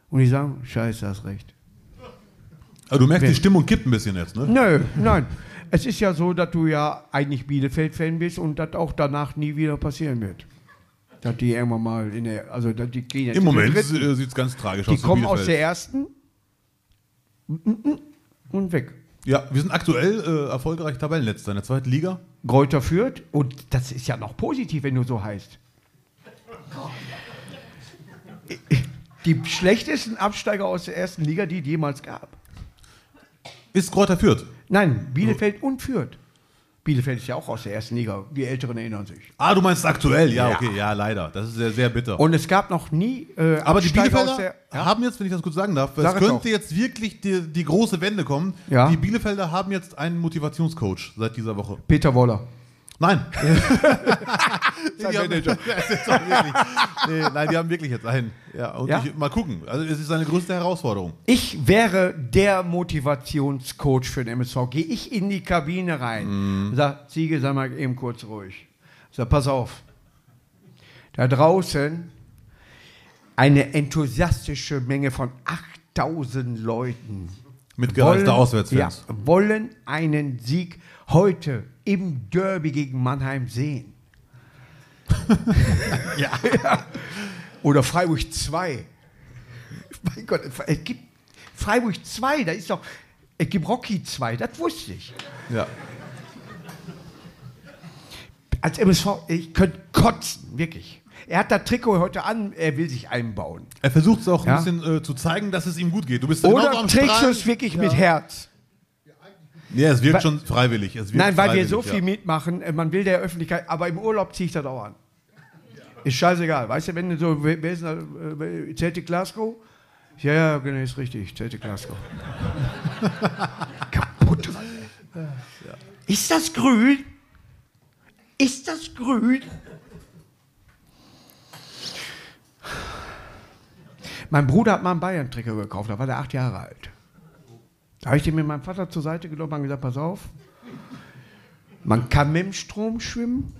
Und die sagen, scheiße, hast recht. Aber du merkst, Wen? die Stimmung kippt ein bisschen jetzt, ne? Nö, nein. Es ist ja so, dass du ja eigentlich Bielefeld-Fan bist und das auch danach nie wieder passieren wird. Dass die irgendwann mal in der, also dass die gehen jetzt Im Moment sieht es ganz tragisch Die aus. für kommen aus der ersten und weg. Ja, wir sind aktuell äh, erfolgreich Tabellenletzter in der zweiten Liga. Gräuter führt und das ist ja noch positiv, wenn du so heißt. Die schlechtesten Absteiger aus der ersten Liga, die es jemals gab. Ist Kräuter Fürth. Nein, Bielefeld und Fürth. Bielefeld ist ja auch aus der ersten Liga. Die Älteren erinnern sich. Ah, du meinst aktuell? Ja, Ja. okay, ja, leider. Das ist sehr, sehr bitter. Und es gab noch nie äh, Aber die Absteiger Bielefelder aus der, ja? haben jetzt, wenn ich das kurz sagen darf, es Sag es könnte doch. jetzt wirklich die, die große Wende kommen. Ja. Die Bielefelder haben jetzt einen Motivationscoach seit dieser Woche. Peter Woller. Nein. Die haben, Manager. Nee, nein, die haben wirklich jetzt einen. Ja, und Ja? Ich, mal gucken. Also es ist seine größte Herausforderung. Ich wäre der Motivationscoach für den MSV. Gehe ich in die Kabine rein, sag, Ziege, sag mal eben kurz ruhig. Sag, pass auf. Da draußen eine enthusiastische Menge von 8000 Leuten Mit gereizter ja, Auswärtsfans. wollen einen Sieg heute im Derby gegen Mannheim sehen. ja. Oder Freiburg 2. Mein Gott, es gibt Freiburg 2, da ist doch, es gibt Rocky 2, das wusste ich. Ja. Als MSV, ich könnte kotzen, wirklich. Er hat das Trikot heute an, er will sich einbauen. Er versucht es auch Ja. ein bisschen äh, zu zeigen, dass es ihm gut geht. Du bist Oder am trägst du es wirklich mit Herz? Ja, es wirkt Weil- schon freiwillig. Nein, weil wir so viel ja. mitmachen, äh, man will der Öffentlichkeit, aber im Urlaub ziehe ich das auch an. Ist scheißegal. Weißt du, wenn du so, wer ist denn da, äh, Celtic Glasgow? Ja, ja, genau, ist richtig, Celtic Glasgow. Kaputt. Ist das grün? Ist das grün? Mein Bruder hat mal einen Bayern-Trikot gekauft, da war der acht Jahre alt. Da habe ich den mit meinem Vater zur Seite genommen und gesagt, pass auf, man kann mit dem Strom schwimmen.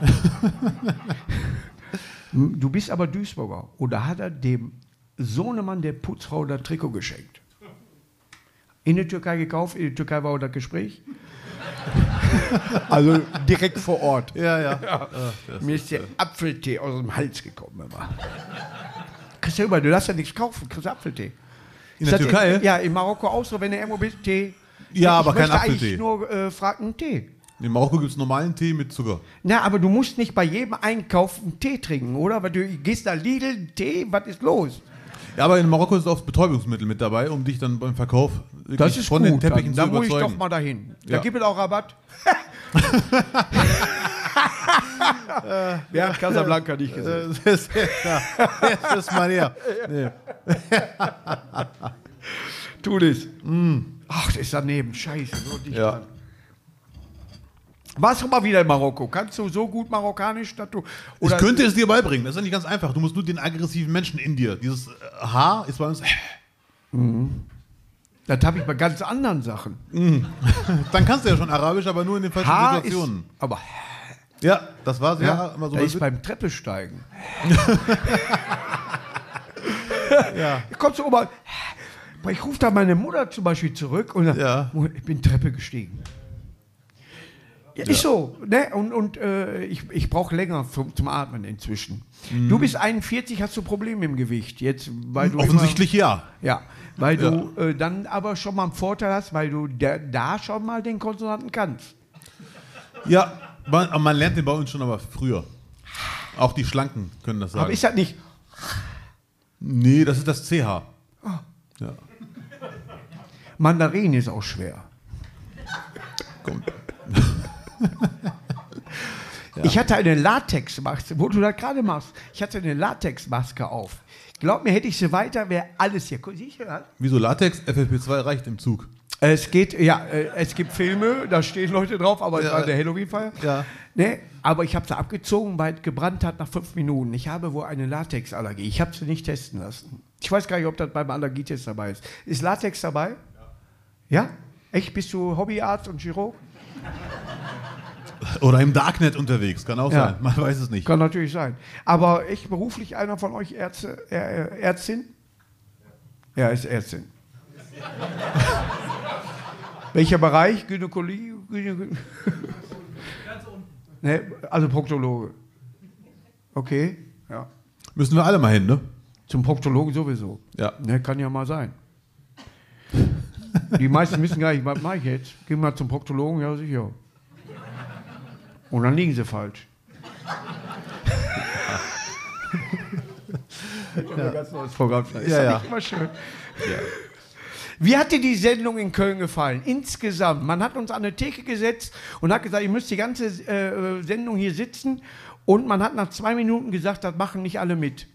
du bist aber Duisburger. Und da hat er dem Sohnemann der Putzfrau das Trikot geschenkt. In der Türkei gekauft, in der Türkei war auch das Gespräch. also direkt vor Ort. Ja, ja. Ach, das Mir ist der Apfeltee aus dem Hals gekommen immer. Immer, du darfst ja nichts kaufen, kriegst Apfeltee. In der Türkei? ja, in Marokko auch so, wenn du irgendwo bist, Tee. Ja, ich aber kein Apfeltee. eigentlich nur äh, fragen, Tee. In Marokko gibt es normalen Tee mit Zucker. Na, aber du musst nicht bei jedem Einkauf einen Tee trinken, oder? Weil du gehst da Lidl, Tee, was ist los? Ja, aber in Marokko ist auch Betäubungsmittel mit dabei, um dich dann beim Verkauf Das ist von gut. den Teppichen dann, zu da muss ich überzeugen. doch mal dahin. Da Ja. gibt es auch Rabatt. Wer hat Casablanca nicht gesehen? Äh, das ist, mal her. Nee. Tu das. Ach, das ist daneben. Scheiße. So dicht Ja. dran. Warst du mal wieder in Marokko? Kannst du so gut Marokkanisch, dass du. Ich könnte es dir beibringen. Das ist ja nicht ganz einfach. Du musst nur den aggressiven Menschen in dir. Dieses äh, H ist bei uns. Das habe ich bei ganz anderen Sachen. Dann kannst du ja schon Arabisch, aber nur in den falschen H ist. Situationen. Aber Ja, das war sehr Ja, immer so. da ist beim Treppesteigen. ja. Kommst du oben, ich rufe da meine Mutter zum Beispiel zurück und Ja. Mutter, ich bin Treppe gestiegen. Ja, ist so. Ne? Und, und äh, ich, ich brauche länger zum, zum Atmen inzwischen. Mhm. Du bist 41, hast du Probleme im Gewicht. Jetzt, weil du Offensichtlich ja. Immer, ja, weil du äh, dann aber schon mal einen Vorteil hast, weil du da schon mal den Konsonanten kannst. Ja, man, man lernt den bei uns schon aber früher. Auch die Schlanken können das sagen. Aber ist das nicht. nee, das ist das CH. Ja. Mandarin ist auch schwer. Komm. Ich hatte eine Latexmaske, wo du das gerade machst. Ich hatte eine Latexmaske auf. Glaub mir, hätte ich sie weiter, wäre alles hier. Siehst du das? Wieso Latex? FFP2 reicht im Zug. Es geht, ja, äh, es gibt Filme, da stehen Leute drauf, aber es Ja. war der Halloween-Feier. Ja. Ne, aber ich habe sie abgezogen, weil es gebrannt hat nach fünf Minuten. Ich habe wohl eine Latexallergie. Ich habe sie nicht testen lassen. Ich weiß gar nicht, ob das beim Allergietest dabei ist. Ist Latex dabei? Ja. Echt? Bist du Hobbyarzt und Chirurg? Oder im Darknet unterwegs, kann auch Ja. sein. Man weiß es nicht. Kann natürlich sein. Aber echt beruflich einer von euch Ärzte, Ärztin? Ja, ist Ärztin. Welcher Bereich? Gynäkologie? Gynä ne, also Proktologe. Okay, ja. Müssen wir alle mal hin, ne? Zum Proktologen sowieso. Ja. Ne, kann ja mal sein. Die meisten wissen gar nicht, was mache ich jetzt? Geh mal zum Proktologen, ja sicher. Und dann liegen sie falsch. ja. Ein ganz neues Programm. Ist Ja, ja, ja. nicht immer schön. Wie hat dir die Sendung in Köln gefallen? Insgesamt. Man hat uns an eine Theke gesetzt und hat gesagt, ihr müsst die ganze äh, Sendung hier sitzen. Und man hat nach zwei Minuten gesagt, das machen nicht alle mit.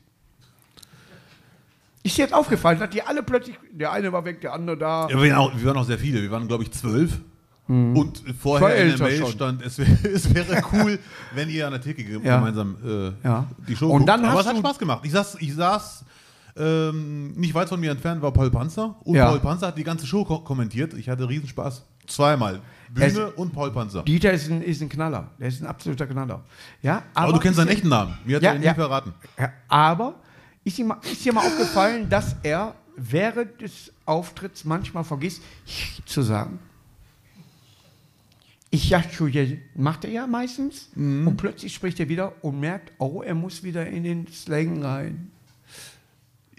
Ist dir jetzt aufgefallen, dass die alle plötzlich, der eine war weg, der andere da. Ja, wir, waren auch, wir waren auch sehr viele. Wir waren, glaube ich, zwölf. Und vorher in der Mail schon. stand, es, wär, es wäre cool, wenn ihr an der Theke gemeinsam äh, Ja. die Show Und guckt. dann Aber es hat Spaß gemacht. Ich saß, ich saß ähm, nicht weit von mir entfernt, war Paul Panzer. Und Ja. Paul Panzer hat die ganze Show ko kommentiert. Ich hatte Riesenspaß. Zweimal. Bühne Es- und Paul Panzer. Dieter ist ein, ist ein Knaller. Der ist ein absoluter Knaller. Ja, Aber du kennst seinen ist echten Namen. Mir hat Ja, er ihn ja. nie verraten. Aber ist dir, mal, ist dir mal aufgefallen, dass er während des Auftritts manchmal vergisst, zu sagen? Ich ja, Entschuldige, macht er ja meistens. Mhm. Und plötzlich spricht er wieder und merkt, oh, er muss wieder in den Slang rein.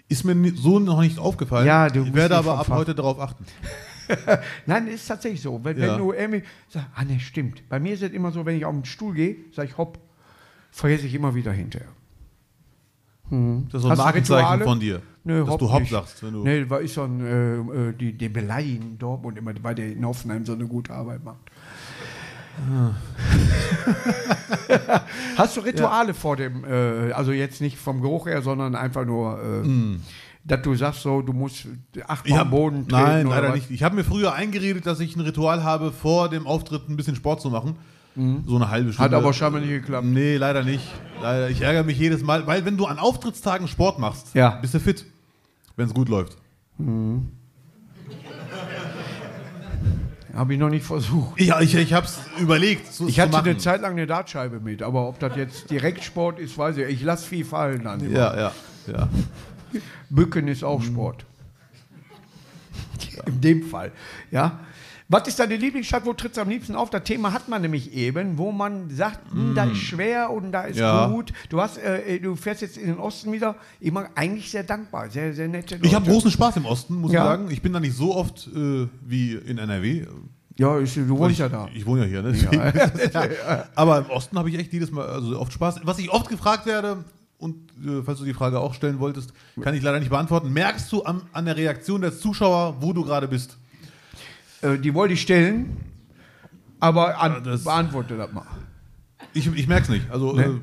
Ist mir so noch nicht aufgefallen. Ja, du ich werde aber ab Fach. heute darauf achten. Nein, ist tatsächlich so. Wenn, Ja. wenn du irgendwie sagst, ah ne, stimmt. Bei mir ist es immer so, wenn ich auf den Stuhl gehe, sage ich hopp, vergesse ich immer wieder hinterher. Das ist so ein Hast Markenzeichen von dir. Nö, dass hopp du Hopp nicht. sagst. Wenn du Nee, weil ich so ein, äh, äh, die, den beleidigen in Dortmund immer, weil der in Hoffenheim so eine gute Arbeit macht. Ah. Hast du Rituale vor dem, äh, also jetzt nicht vom Geruch her, sondern einfach nur, äh, Mm. dass du sagst so, du musst achtmal am Boden treten nein, leider was? nicht. Ich habe mir früher eingeredet, dass ich ein Ritual habe, vor dem Auftritt ein bisschen Sport zu machen. So eine halbe Stunde. Mhm. Hat aber scheinbar nicht geklappt. Nee, leider nicht. Leider. Ich ärgere mich jedes Mal, weil wenn du an Auftrittstagen Sport machst, Ja. bist du fit, wenn es gut läuft. Habe ich noch nicht versucht. Ja, ich, ich habe es überlegt. So, Ich hatte machen. eine Zeit lang eine Dartscheibe mit, aber ob das jetzt Direktsport ist, weiß ich. Ich lasse viel fallen dann. immer. Ja, ja, ja. Bücken ist auch Sport. In dem Fall. Ja. Was ist deine Lieblingsstadt? Wo trittst du am liebsten auf? Das Thema hat man nämlich eben, wo man sagt, hm, da ist schwer und da ist Ja. gut. Du, hast, äh, du fährst jetzt in den Osten wieder. Immer eigentlich sehr dankbar, sehr, sehr nette Leute. Ich habe großen Spaß im Osten, muss Ja. ich sagen. Ich bin da nicht so oft äh, wie in NRW. Ja, ich, du wohnst ich, ja da. Ich wohne ja hier, ne? Ja. Aber im Osten habe ich echt jedes Mal also oft Spaß. Was ich oft gefragt werde, und äh, falls du die Frage auch stellen wolltest, kann ich leider nicht beantworten. Merkst du am, an der Reaktion der Zuschauer, wo du gerade bist? Äh, die wollte ich stellen, aber an, das- beantworte das mal. Ich, ich merke es nicht. Also, Nee. äh,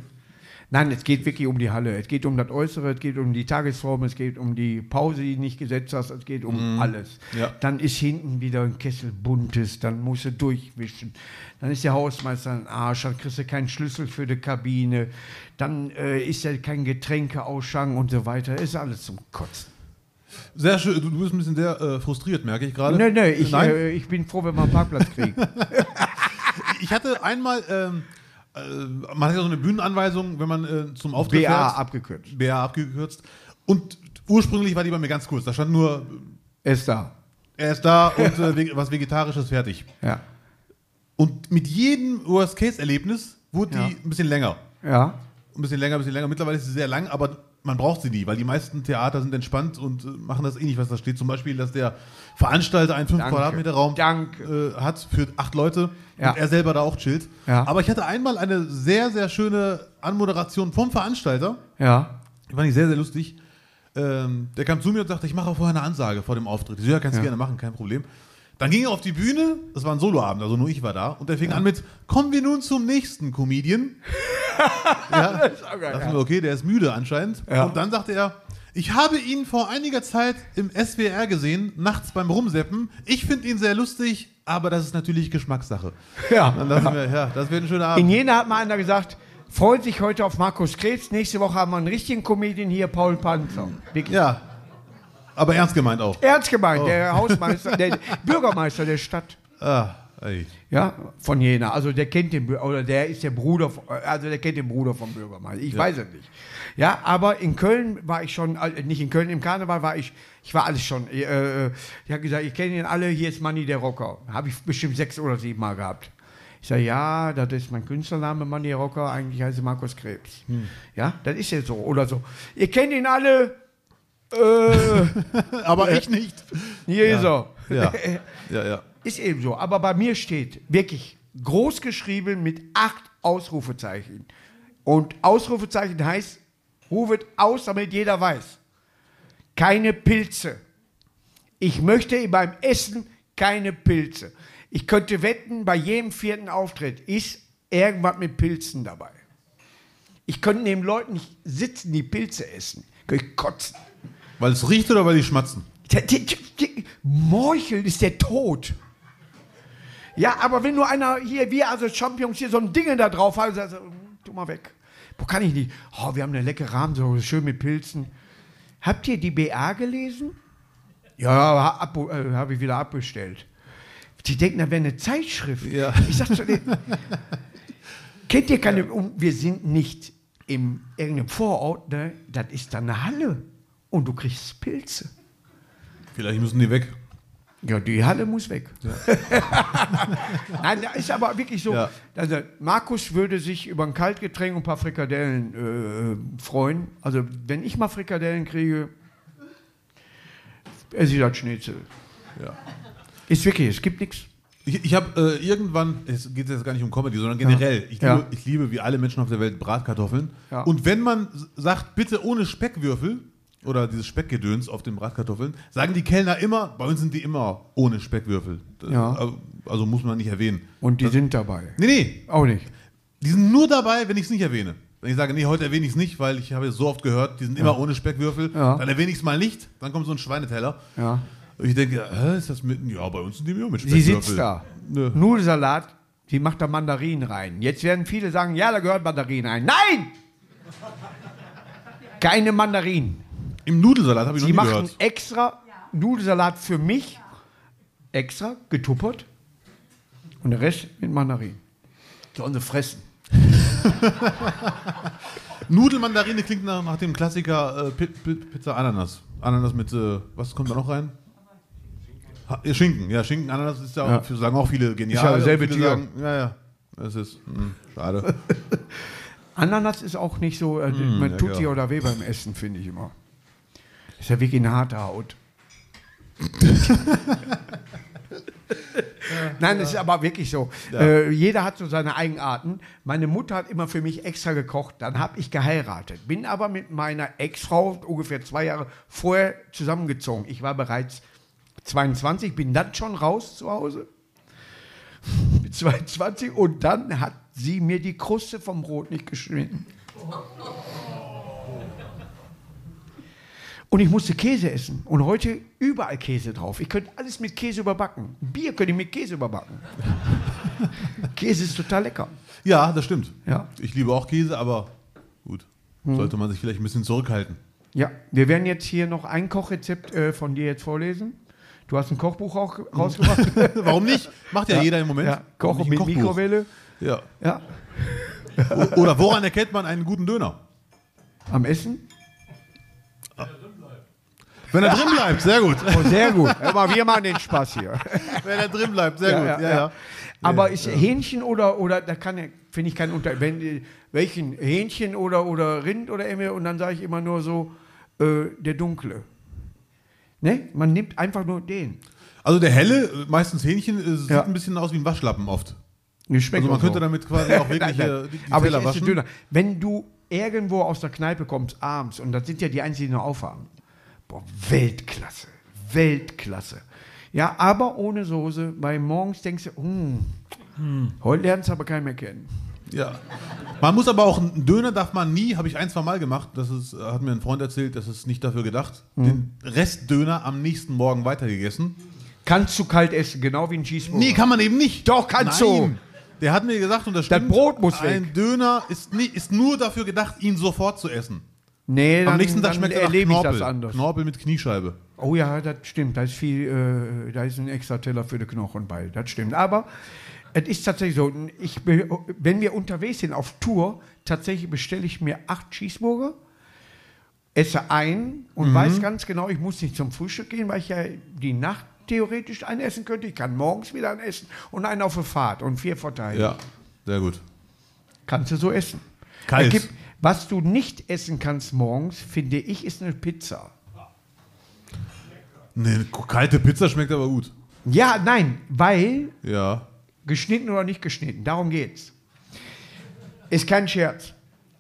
Nein, es geht wirklich um die Halle. Es geht um das Äußere, es geht um die Tagesform, es geht um die Pause, die du nicht gesetzt hast, es geht um alles. Ja. Dann ist hinten wieder ein Kessel buntes, dann musst du durchwischen. Dann ist der Hausmeister ein Arsch, dann kriegst du keinen Schlüssel für die Kabine, dann äh, ist ja kein Getränkeausschank und so weiter. Ist alles zum Kotzen. Sehr schön. Du, bist ein bisschen sehr äh, frustriert, merke ich gerade. Nee, nee, ich, Nein? äh, ich bin froh, wenn wir einen Parkplatz kriegen. ich hatte einmal, ähm, äh, man hat ja so eine Bühnenanweisung, wenn man äh, zum Auftritt BA fährt. abgekürzt. BA abgekürzt. Und ursprünglich war die bei mir ganz kurz. Da stand nur, Ist da. er ist da und äh, was Vegetarisches fertig. Ja. Und mit jedem Worst-Case-Erlebnis wurde Ja. die ein bisschen länger. Ja. Ein bisschen länger, ein bisschen länger. Mittlerweile ist sie sehr lang, aber man braucht sie nie, weil die meisten Theater sind entspannt und äh, machen das eh nicht, was da steht. Zum Beispiel, dass der Veranstalter einen 5 Danke. Quadratmeter Raum äh, hat für acht Leute Ja. und er selber da auch chillt. Ja. Aber ich hatte einmal eine sehr, sehr schöne Anmoderation vom Veranstalter. Ja. Die fand ich sehr, sehr lustig. Ähm, der kam zu mir und sagte, ich mache vorher eine Ansage vor dem Auftritt. Ich so, ja, kannst du Ja. gerne machen, kein Problem. Dann ging er auf die Bühne, das war ein Soloabend, also nur ich war da, und der fing an mit, kommen wir nun zum nächsten Comedian. ja, Das ist auch geil, dachten ja. wir, okay, der ist müde anscheinend. Ja. Und dann sagte er, ich habe ihn vor einiger Zeit im SWR gesehen, nachts beim Rumseppen. Ich finde ihn sehr lustig, aber das ist natürlich Geschmackssache. Ja. Dann dachten wir, ja, das wird ein schöner Abend. In Jena hat mal einer gesagt, freut sich heute auf Markus Krebs. Nächste Woche haben wir einen richtigen Comedian hier, Paul Panzer. Ja, aber ernst gemeint auch. Ernst gemeint, Oh. der Hausmeister, der Bürgermeister der Stadt. Ah, ey. Ja, von Jena. Also der kennt den, oder der ist der Bruder, also der kennt den Bruder vom Bürgermeister. Ich weiß es nicht. Ja, aber in Köln war ich schon, äh, nicht in Köln, im Karneval war ich, ich war alles schon. Äh, äh, ich habe gesagt, ich kenne ihn alle, hier ist Manni der Rocker. Habe ich bestimmt sechs oder sieben Mal gehabt. Ich sage, ja, das ist mein Künstlername, Manni der Rocker, eigentlich heiße ich Markus Krebs. Hm. Ja, das ist ja so, oder so. Ihr kennt ihn alle, äh, Aber ich nicht. hier ist er. Ja, ja, ja. Ist eben so. Aber bei mir steht wirklich groß geschrieben mit acht Ausrufezeichen. Und Ausrufezeichen heißt, rufet aus, damit jeder weiß. Keine Pilze. Ich möchte beim Essen keine Pilze. Ich könnte wetten, bei jedem vierten Auftritt ist irgendwas mit Pilzen dabei. Ich könnte neben Leuten nicht sitzen, die Pilze essen. Könnte ich kotzen. Weil es riecht oder weil die schmatzen? Morcheln ist der Tod. Ja, aber wenn nur einer hier, wir also Champions hier so ein Ding da drauf haben, also, tu mal weg. Wo kann ich nicht? Oh, wir haben eine leckere Rahmen, so schön mit Pilzen. Habt ihr die BA gelesen? Ja, habe äh, hab ich wieder abbestellt. Die denken, da wäre eine Zeitschrift. Ja. Ich sag zu denen, kennt ihr keine, und wir sind nicht im irgendeinem Vorort, ne? das ist dann eine Halle und du kriegst Pilze. Vielleicht müssen die weg. Ja, die Halle muss weg. Nein, da ist aber wirklich so. Ja. Also Markus würde sich über ein Kaltgetränk und ein paar Frikadellen äh, freuen. Also wenn ich mal Frikadellen kriege, er sieht das Schnitzel. Ja. Ist wirklich, es gibt nichts. Ich, ich habe äh, irgendwann, es geht jetzt gar nicht um Comedy, sondern generell, ich, liebe, Ja. ich liebe wie alle Menschen auf der Welt Bratkartoffeln. Ja. Und wenn man sagt, bitte ohne Speckwürfel oder dieses Speckgedöns auf den Bratkartoffeln, sagen die Kellner immer, bei uns sind die immer ohne Speckwürfel. Das- Ja. Also muss man nicht erwähnen. Und die sind dabei. Nee, nee, Auch nicht. die sind nur dabei, wenn ich es nicht erwähne. Wenn ich sage, nee, heute erwähne ich es nicht, weil ich habe es so oft gehört, die sind immer ohne Speckwürfel, Ja. dann erwähne ich es mal nicht, dann kommt so ein Schweineteller. Ja. Und ich denke, hä, ist das mit, ja, bei uns sind die immer mit Sie Speckwürfel. sitzt da. Nö. Nudelsalat, die macht da Mandarinen rein. Jetzt werden viele sagen, ja, da gehört Mandarinen rein. Nein! Keine Mandarinen. Im Nudelsalat habe ich Sie noch nie machen gehört. extra Nudelsalat für mich, extra getuppert und der Rest mit Mandarinen. Sollen sie fressen. Nudelmandarine klingt nach, nach dem Klassiker äh, Pi- Pi- Pizza Ananas. Ananas mit, äh, was kommt da noch rein? Ha, äh, Schinken, ja, Schinken, Ananas ist ja, Ja. Auch, sagen auch viele genial. Ist ja dasselbe viele Tier. sagen, ja, ja, das ist mh, schade. Ananas ist auch nicht so, äh, man tut lecker. sich oder weh beim Essen, finde ich immer. Ist ja wirklich eine harte Haut. Nein, es ist aber wirklich so. Äh, jeder hat so seine Eigenarten. Meine Mutter hat immer für mich extra gekocht. Dann habe ich geheiratet. Bin aber mit meiner Ex-Frau ungefähr zwei Jahre vorher zusammengezogen. Ich war bereits 22, bin dann schon raus zu Hause. Mit 22 und dann hat sie mir die Kruste vom Brot nicht geschnitten. Und ich musste Käse essen. Und heute überall Käse drauf. Ich könnte alles mit Käse überbacken. Bier könnte ich mit Käse überbacken. Käse ist total lecker. ja, das stimmt. Ja. Ich liebe auch Käse, aber gut, sollte man sich vielleicht ein bisschen zurückhalten. Ja, wir werden jetzt hier noch ein Kochrezept äh, von dir jetzt vorlesen. Du hast ein Kochbuch auch rausgebracht. Warum nicht? Macht ja, jeder im Moment. ja, nicht mit Kochbuch? Mikrowelle. Ja. Ja. Oder woran erkennt man einen guten Döner? Am Essen? Wenn er drin bleibt, sehr gut. Oh, sehr gut. Mal, wir machen den Spaß hier. Wenn er drin bleibt, sehr gut. Ja, ja. Aber ist Hähnchen oder, oder da kann ja, finde ich keinen Unterschied. Wenn, äh, welchen Hähnchen oder, oder Rind oder immer, und dann sage ich immer nur so, äh, der dunkle. Ne? Man nimmt einfach nur den. Also der helle, äh, meistens Hähnchen, äh, sieht Ja. ein bisschen aus wie ein Waschlappen oft. Schmeckt Also man könnte so. damit quasi auch wirklich Nein, äh, nein. die, die Aber Teller waschen. Döner. Wenn du irgendwo aus der Kneipe kommst abends, und das sind ja die einzigen, die noch aufhaben, boah, Weltklasse. Weltklasse. Ja, aber ohne Soße, weil morgens denkst du, hm, heute lernst du aber keinen mehr kennen. Ja. Man muss aber auch, einen Döner darf man nie, habe ich ein, zwei Mal gemacht, das ist, hat mir ein Freund erzählt, das ist nicht dafür gedacht, Mhm. den Restdöner am nächsten Morgen weitergegessen. Kannst du kalt essen, genau wie ein Cheeseburger. Nee, kann man eben nicht. Doch, kannst du. Der hat mir gesagt, und das stimmt, Brot muss weg. ein Döner ist, nie, ist nur dafür gedacht, ihn sofort zu essen. Nee, dann, Am nächsten Tag dann schmeckt er nach erlebe ich Knorpel. das anders. Knorpel mit Kniescheibe. Oh ja, das stimmt. Da ist viel, äh, da ist ein extra Teller für die Knochen bei. Das stimmt. Aber es ist tatsächlich so, ich, wenn wir unterwegs sind auf Tour, tatsächlich bestelle ich mir acht Cheeseburger, esse ein und weiß ganz genau, ich muss nicht zum Frühstück gehen, weil ich ja die Nacht theoretisch einen essen könnte. Ich kann morgens wieder einen essen und einen auf der Fahrt und vier verteilen. Ja, sehr gut. Kannst du so essen. Kalt. Es gibt, was du nicht essen kannst morgens, finde ich, ist eine Pizza. Nee, kalte Pizza schmeckt aber gut. Ja, nein, weil Ja. geschnitten oder nicht geschnitten, darum geht's. Ist kein Scherz.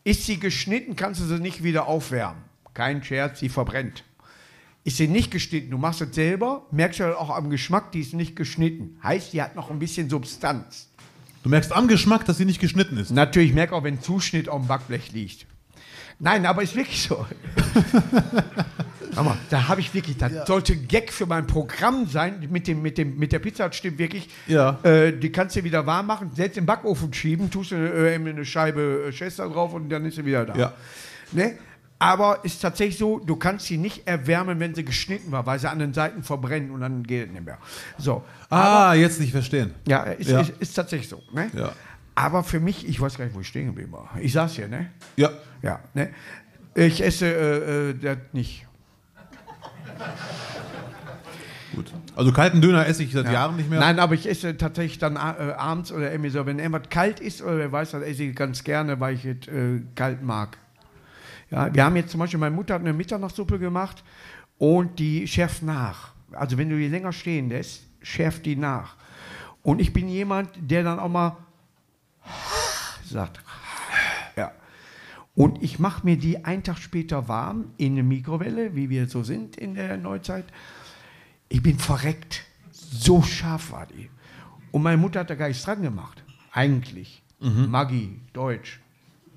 Ist sie geschnitten, kannst du sie nicht wieder aufwärmen. Kein Scherz, sie verbrennt. Ist sie nicht geschnitten, du machst es selber, merkst du halt auch am Geschmack, die ist nicht geschnitten. Heißt, die hat noch ein bisschen Substanz. Du merkst am Geschmack, dass sie nicht geschnitten ist. Natürlich, ich merke auch, wenn Zuschnitt auf dem Backblech liegt. Nein, aber ist wirklich so. Aber da habe ich wirklich, das sollte Gag für mein Programm sein. Mit, dem, mit, dem, mit der Pizza, stimmt wirklich. Ja. Äh, die kannst du wieder warm machen, selbst im Backofen schieben, tust du äh, eine Scheibe äh, Chester drauf und dann ist sie wieder da. Ja. Ne? Aber ist tatsächlich so, du kannst sie nicht erwärmen, wenn sie geschnitten war, weil sie an den Seiten verbrennen und dann geht es nicht mehr. So. Ah, jetzt nicht verstehen. Ja, ist, Ja. Ist, ist tatsächlich so. Ne? Ja. Aber für mich, ich weiß gar nicht, wo ich stehen geblieben war. Ich saß hier, ne? Ja. Ja, ne? Ich esse äh, äh, das nicht. Gut. Also kalten Döner esse ich seit Ja. Jahren nicht mehr. Nein, aber ich esse tatsächlich dann äh, abends oder irgendwie so, wenn irgendwas kalt ist oder wer weiß, das esse ich ganz gerne, weil ich es äh, kalt mag. Ja, wir haben jetzt zum Beispiel, meine Mutter hat eine Mitternachtssuppe gemacht und die schärft nach. Also wenn du die länger stehen lässt, schärft die nach. Und ich bin jemand, der dann auch mal sagt. Ja. Und ich mache mir die einen Tag später warm in eine Mikrowelle, wie wir so sind in der Neuzeit. Ich bin verreckt. So scharf war die. Und meine Mutter hat da gar nichts dran gemacht. Eigentlich. Maggi, Deutsch.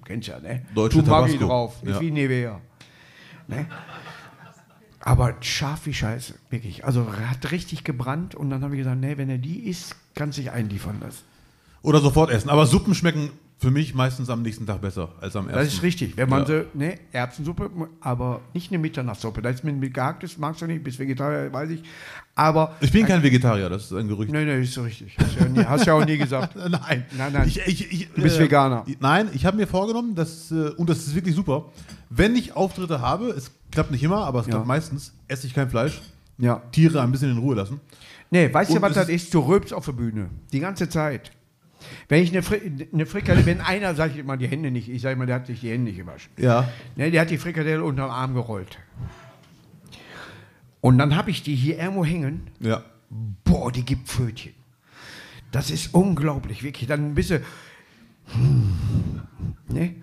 Kennst ja, ne? Deutsche Maggi Tabasco. drauf. Ist Ja. wie Nivea. Ne? Aber scharf wie Scheiße. Wirklich. Also hat richtig gebrannt. Und dann habe ich gesagt, nee, wenn er die isst, kann sich einliefern lassen. Oder sofort essen. Aber Suppen schmecken für mich meistens am nächsten Tag besser als am ersten. Das ist richtig. Wenn man Ja. so, ne, Erbsensuppe, aber nicht eine Mitternachtssuppe. Das ist mit, mit gehacktes, magst du nicht, bist Vegetarier, weiß ich. Aber. Ich bin kein Vegetarier, das ist ein Gerücht. Nein, nein, ist so richtig. Hast du ja, nie- hast ja auch nie gesagt. Nein, Nein, nein. Ich, ich, ich, Du bist Veganer. Nein, ich habe mir vorgenommen, dass, äh, und das ist wirklich super, wenn ich Auftritte habe, es klappt nicht immer, aber es Ja. klappt meistens, esse ich kein Fleisch, Ja. Tiere ein bisschen in Ruhe lassen. Nee, weißt du, was das ist? Du rülpst auf der Bühne. Die ganze Zeit. Wenn ich eine, Fri eine Frikadelle, wenn einer, sage ich immer, die Hände nicht, ich sage immer, der hat sich die Hände nicht gewaschen. Ja. Ne, der hat die Frikadelle unter den Arm gerollt. Und dann habe ich die hier irgendwo hängen. Ja. Boah, die gibt Pfötchen. Das ist unglaublich, wirklich. Dann ein bisschen. Hm, ne?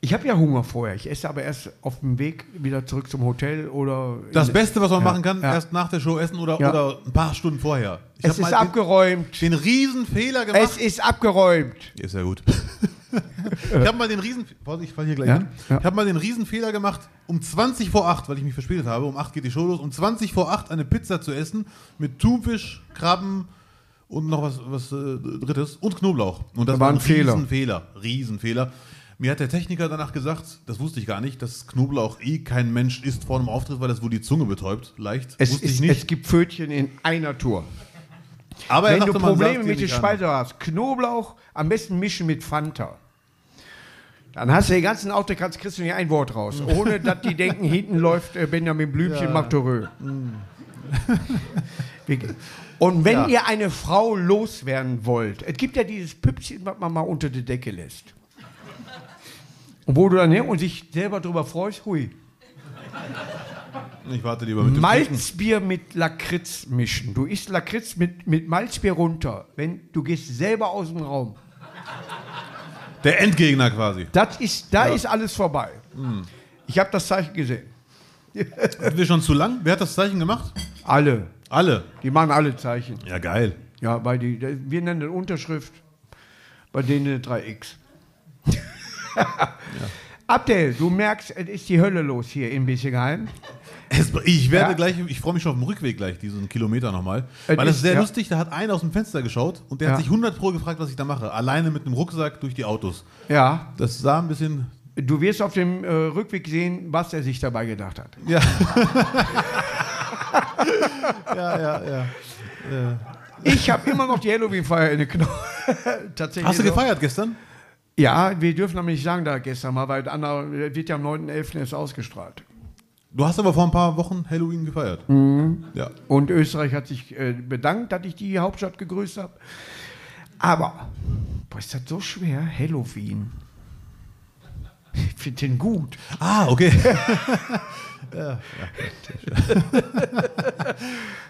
Ich habe ja Hunger vorher. Ich esse aber erst auf dem Weg wieder zurück zum Hotel oder. Das Beste, was man Ja, machen kann, ja. erst nach der Show essen oder, Ja. oder ein paar Stunden vorher. Ich Es ist den, abgeräumt. den riesen Fehler gemacht. Es ist abgeräumt. Ist ja gut. ich habe mal den riesen Vorsicht, ich fall hier gleich hin. Ich habe mal den riesen Fehler gemacht, um 20 vor 8, weil ich mich verspätet habe, um 8 geht die Show los, um 20 vor 8 eine Pizza zu essen mit Thunfisch, Krabben und noch was, was äh, drittes und Knoblauch. Und das Da war ein Fehler. Riesenfehler, Riesenfehler. Mir hat der Techniker danach gesagt, das wusste ich gar nicht, dass Knoblauch eh kein Mensch isst vor einem Auftritt, weil das wohl die Zunge betäubt. Leicht. Es, wusste ist, ich nicht. es gibt Pfötchen in einer Tour. Aber er Wenn du Probleme mit der nicht an. Speise hast, Knoblauch am besten mischen mit Fanta. Dann hast du den ganzen Autokratz, kriegst du nicht ein Wort raus. Ohne dass die denken, hinten läuft äh, Benjamin Blümchen, ja. Martorö. Und wenn Ja. ihr eine Frau loswerden wollt, es gibt ja dieses Püppchen, was man mal unter die Decke lässt. Und wo du dann hin und sich selber drüber freust, hui. Ich warte lieber mit dem. Malzbier mit Lakritz mischen. Du isst Lakritz mit, mit Malzbier runter. Wenn, du gehst selber aus dem Raum. Der Endgegner quasi. Das ist, da ist alles vorbei. Ich habe das Zeichen gesehen. Sind wir schon zu lang? Wer hat das Zeichen gemacht? Alle. Alle. Die machen alle Zeichen. Ja, geil. Ja, bei die, wir nennen das Unterschrift, bei denen 3x. Abdel, du merkst, es ist die Hölle los hier in Bissingheim. Es, ich werde Ja. gleich, ich freue mich schon auf dem Rückweg gleich, diesen Kilometer nochmal. Es Weil das ist sehr ja. lustig, da hat einer aus dem Fenster geschaut und der Ja. hat sich 100 Pro gefragt, was ich da mache. Alleine mit einem Rucksack durch die Autos. Ja, Das sah ein bisschen. du wirst auf dem äh, Rückweg sehen, was er sich dabei gedacht hat. Ja. ja, ja, ja. Ich habe immer noch die Halloween-Feier in den Knochen. Tatsächlich. Hast du gefeiert gestern? Ja, wir dürfen aber nicht sagen, da gestern mal, weil Anna wird ja am 9.11. erst ausgestrahlt. Du hast aber vor ein paar Wochen Halloween gefeiert. Mhm. Ja. Und Österreich hat sich äh, bedankt, dass ich die Hauptstadt gegrüßt habe. Aber, boah, ist das so schwer? Halloween. Ich finde den gut. Ah, okay.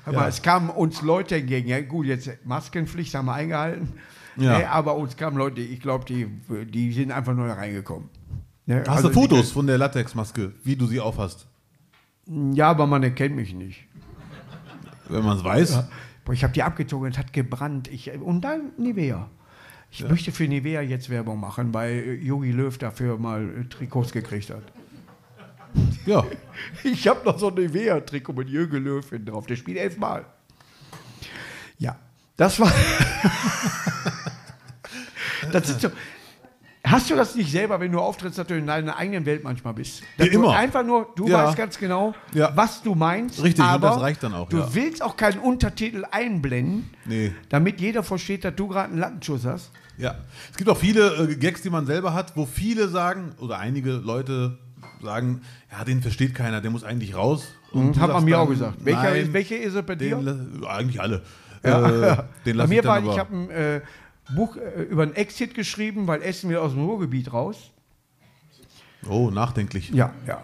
Aber es kamen uns Leute entgegen. Ja, gut, jetzt Maskenpflicht haben wir eingehalten. Ja. Äh, aber uns kamen Leute, ich glaube, die, die sind einfach neu reingekommen. Ja, Hast also du Fotos von der Latexmaske, wie du sie aufhast? Die, ja, aber man erkennt mich nicht. Wenn man es weiß. Boah, ich habe die abgezogen, es hat gebrannt. Ich, und dann Nivea. Ich möchte für Nivea jetzt Werbung machen, weil äh, Jogi Löw dafür mal äh, Trikots gekriegt hat. Ja. Ich habe noch so ein Nivea-Trikot mit Jürgen Löw drauf. Der spielt elfmal. Ja, das war. das ist so. Hast du das nicht selber, wenn du auftrittst, dass du in deiner eigenen Welt manchmal bist? Ja, du immer. einfach nur, du Ja. weißt ganz genau, Ja. was du meinst. Richtig, und aber das reicht dann auch, Du willst auch keinen Untertitel einblenden, Nee. damit jeder versteht, dass du gerade einen Lattenschuss hast. Ja. Es gibt auch viele äh, Gags, die man selber hat, wo viele sagen, oder einige Leute sagen, ja, den versteht keiner, der muss eigentlich raus. Und du Hat man mir dann, auch gesagt. Welcher, nein, welche ist es bei dir? den, eigentlich alle. Ja. Äh, den Bei lass mir ich dann war, aber. ich habe ein äh, Buch äh, über einen Exit geschrieben, weil Essen wir aus dem Ruhrgebiet raus. oh, nachdenklich. Ja, ja.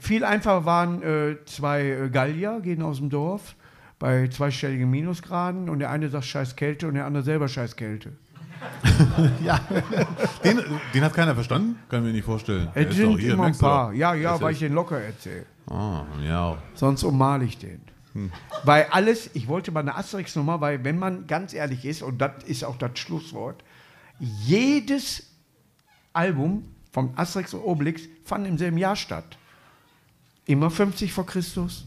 Viel einfacher waren äh, zwei äh, Gallier, gehen aus dem Dorf bei zweistelligen Minusgraden und der eine sagt scheiß Kälte und der andere selber scheiß Kälte. Den, den hat keiner verstanden? Kann ich mir nicht vorstellen. Es sind hier, immer ein paar. Ja, ja, weil ich den locker erzähle. Ah, ja. Sonst ummale ich den. Weil alles, ich wollte mal eine Asterix-Nummer, weil wenn man ganz ehrlich ist, und das ist auch das Schlusswort, jedes Album vom Asterix und Obelix fand im selben Jahr statt. Immer 50 vor Christus.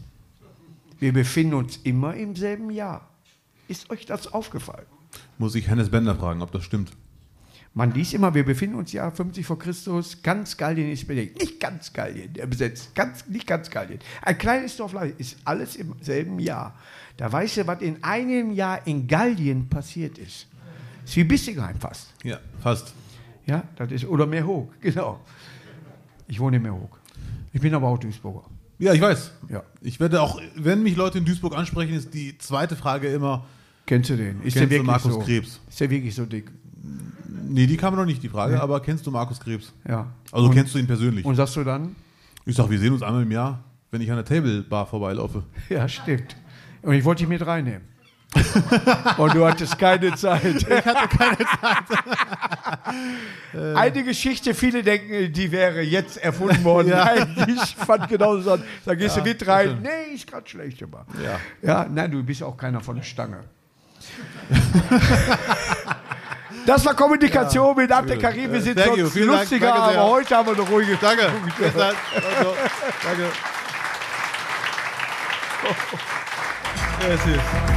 Wir befinden uns immer im selben Jahr. Ist euch das aufgefallen? Muss ich Hennes Bender fragen, ob das stimmt. Man liest immer, wir befinden uns Jahr 50 vor Christus, ganz Gallien ist belegt. Nicht ganz Gallien äh, besetzt, ganz, nicht ganz Gallien. Ein kleines Dorf ist alles im selben Jahr. Da weißt du, was in einem Jahr in Gallien passiert ist. Ist wie Bissingheim fast. Ja, fast. Ja, das ist, oder Meerhoek, genau. Ich wohne in Meerhoek. Ich bin aber auch Duisburger. Ja, ich weiß. Ja. Ich werde auch, wenn mich Leute in Duisburg ansprechen, ist die zweite Frage immer, Kennst du den? Ist Kennst der wirklich Markus so? Krebs? Ist der wirklich so dick? Nee, die kam noch nicht, die Frage, aber kennst du Markus Krebs? Ja. Also und, kennst du ihn persönlich? Und sagst du dann? ich sag, wir sehen uns einmal im Jahr, wenn ich an der Table Bar vorbeilaufe. Ja, stimmt. Und ich wollte dich mit reinnehmen. Und du hattest keine Zeit. Ich hatte keine Zeit. Eine Geschichte, viele denken, die wäre jetzt erfunden worden. Nein, ich fand genauso so. an. Da gehst du mit rein. Nee, ist gerade schlecht immer. Ja. Ja, nein, du bist auch keiner von der Stange. Das war Kommunikation mit Abdel Karim. Wir sind Thank you. sonst Dank. lustiger, Danke sehr. aber heute haben wir eine ruhige Danke. Also, danke. Yes, yes.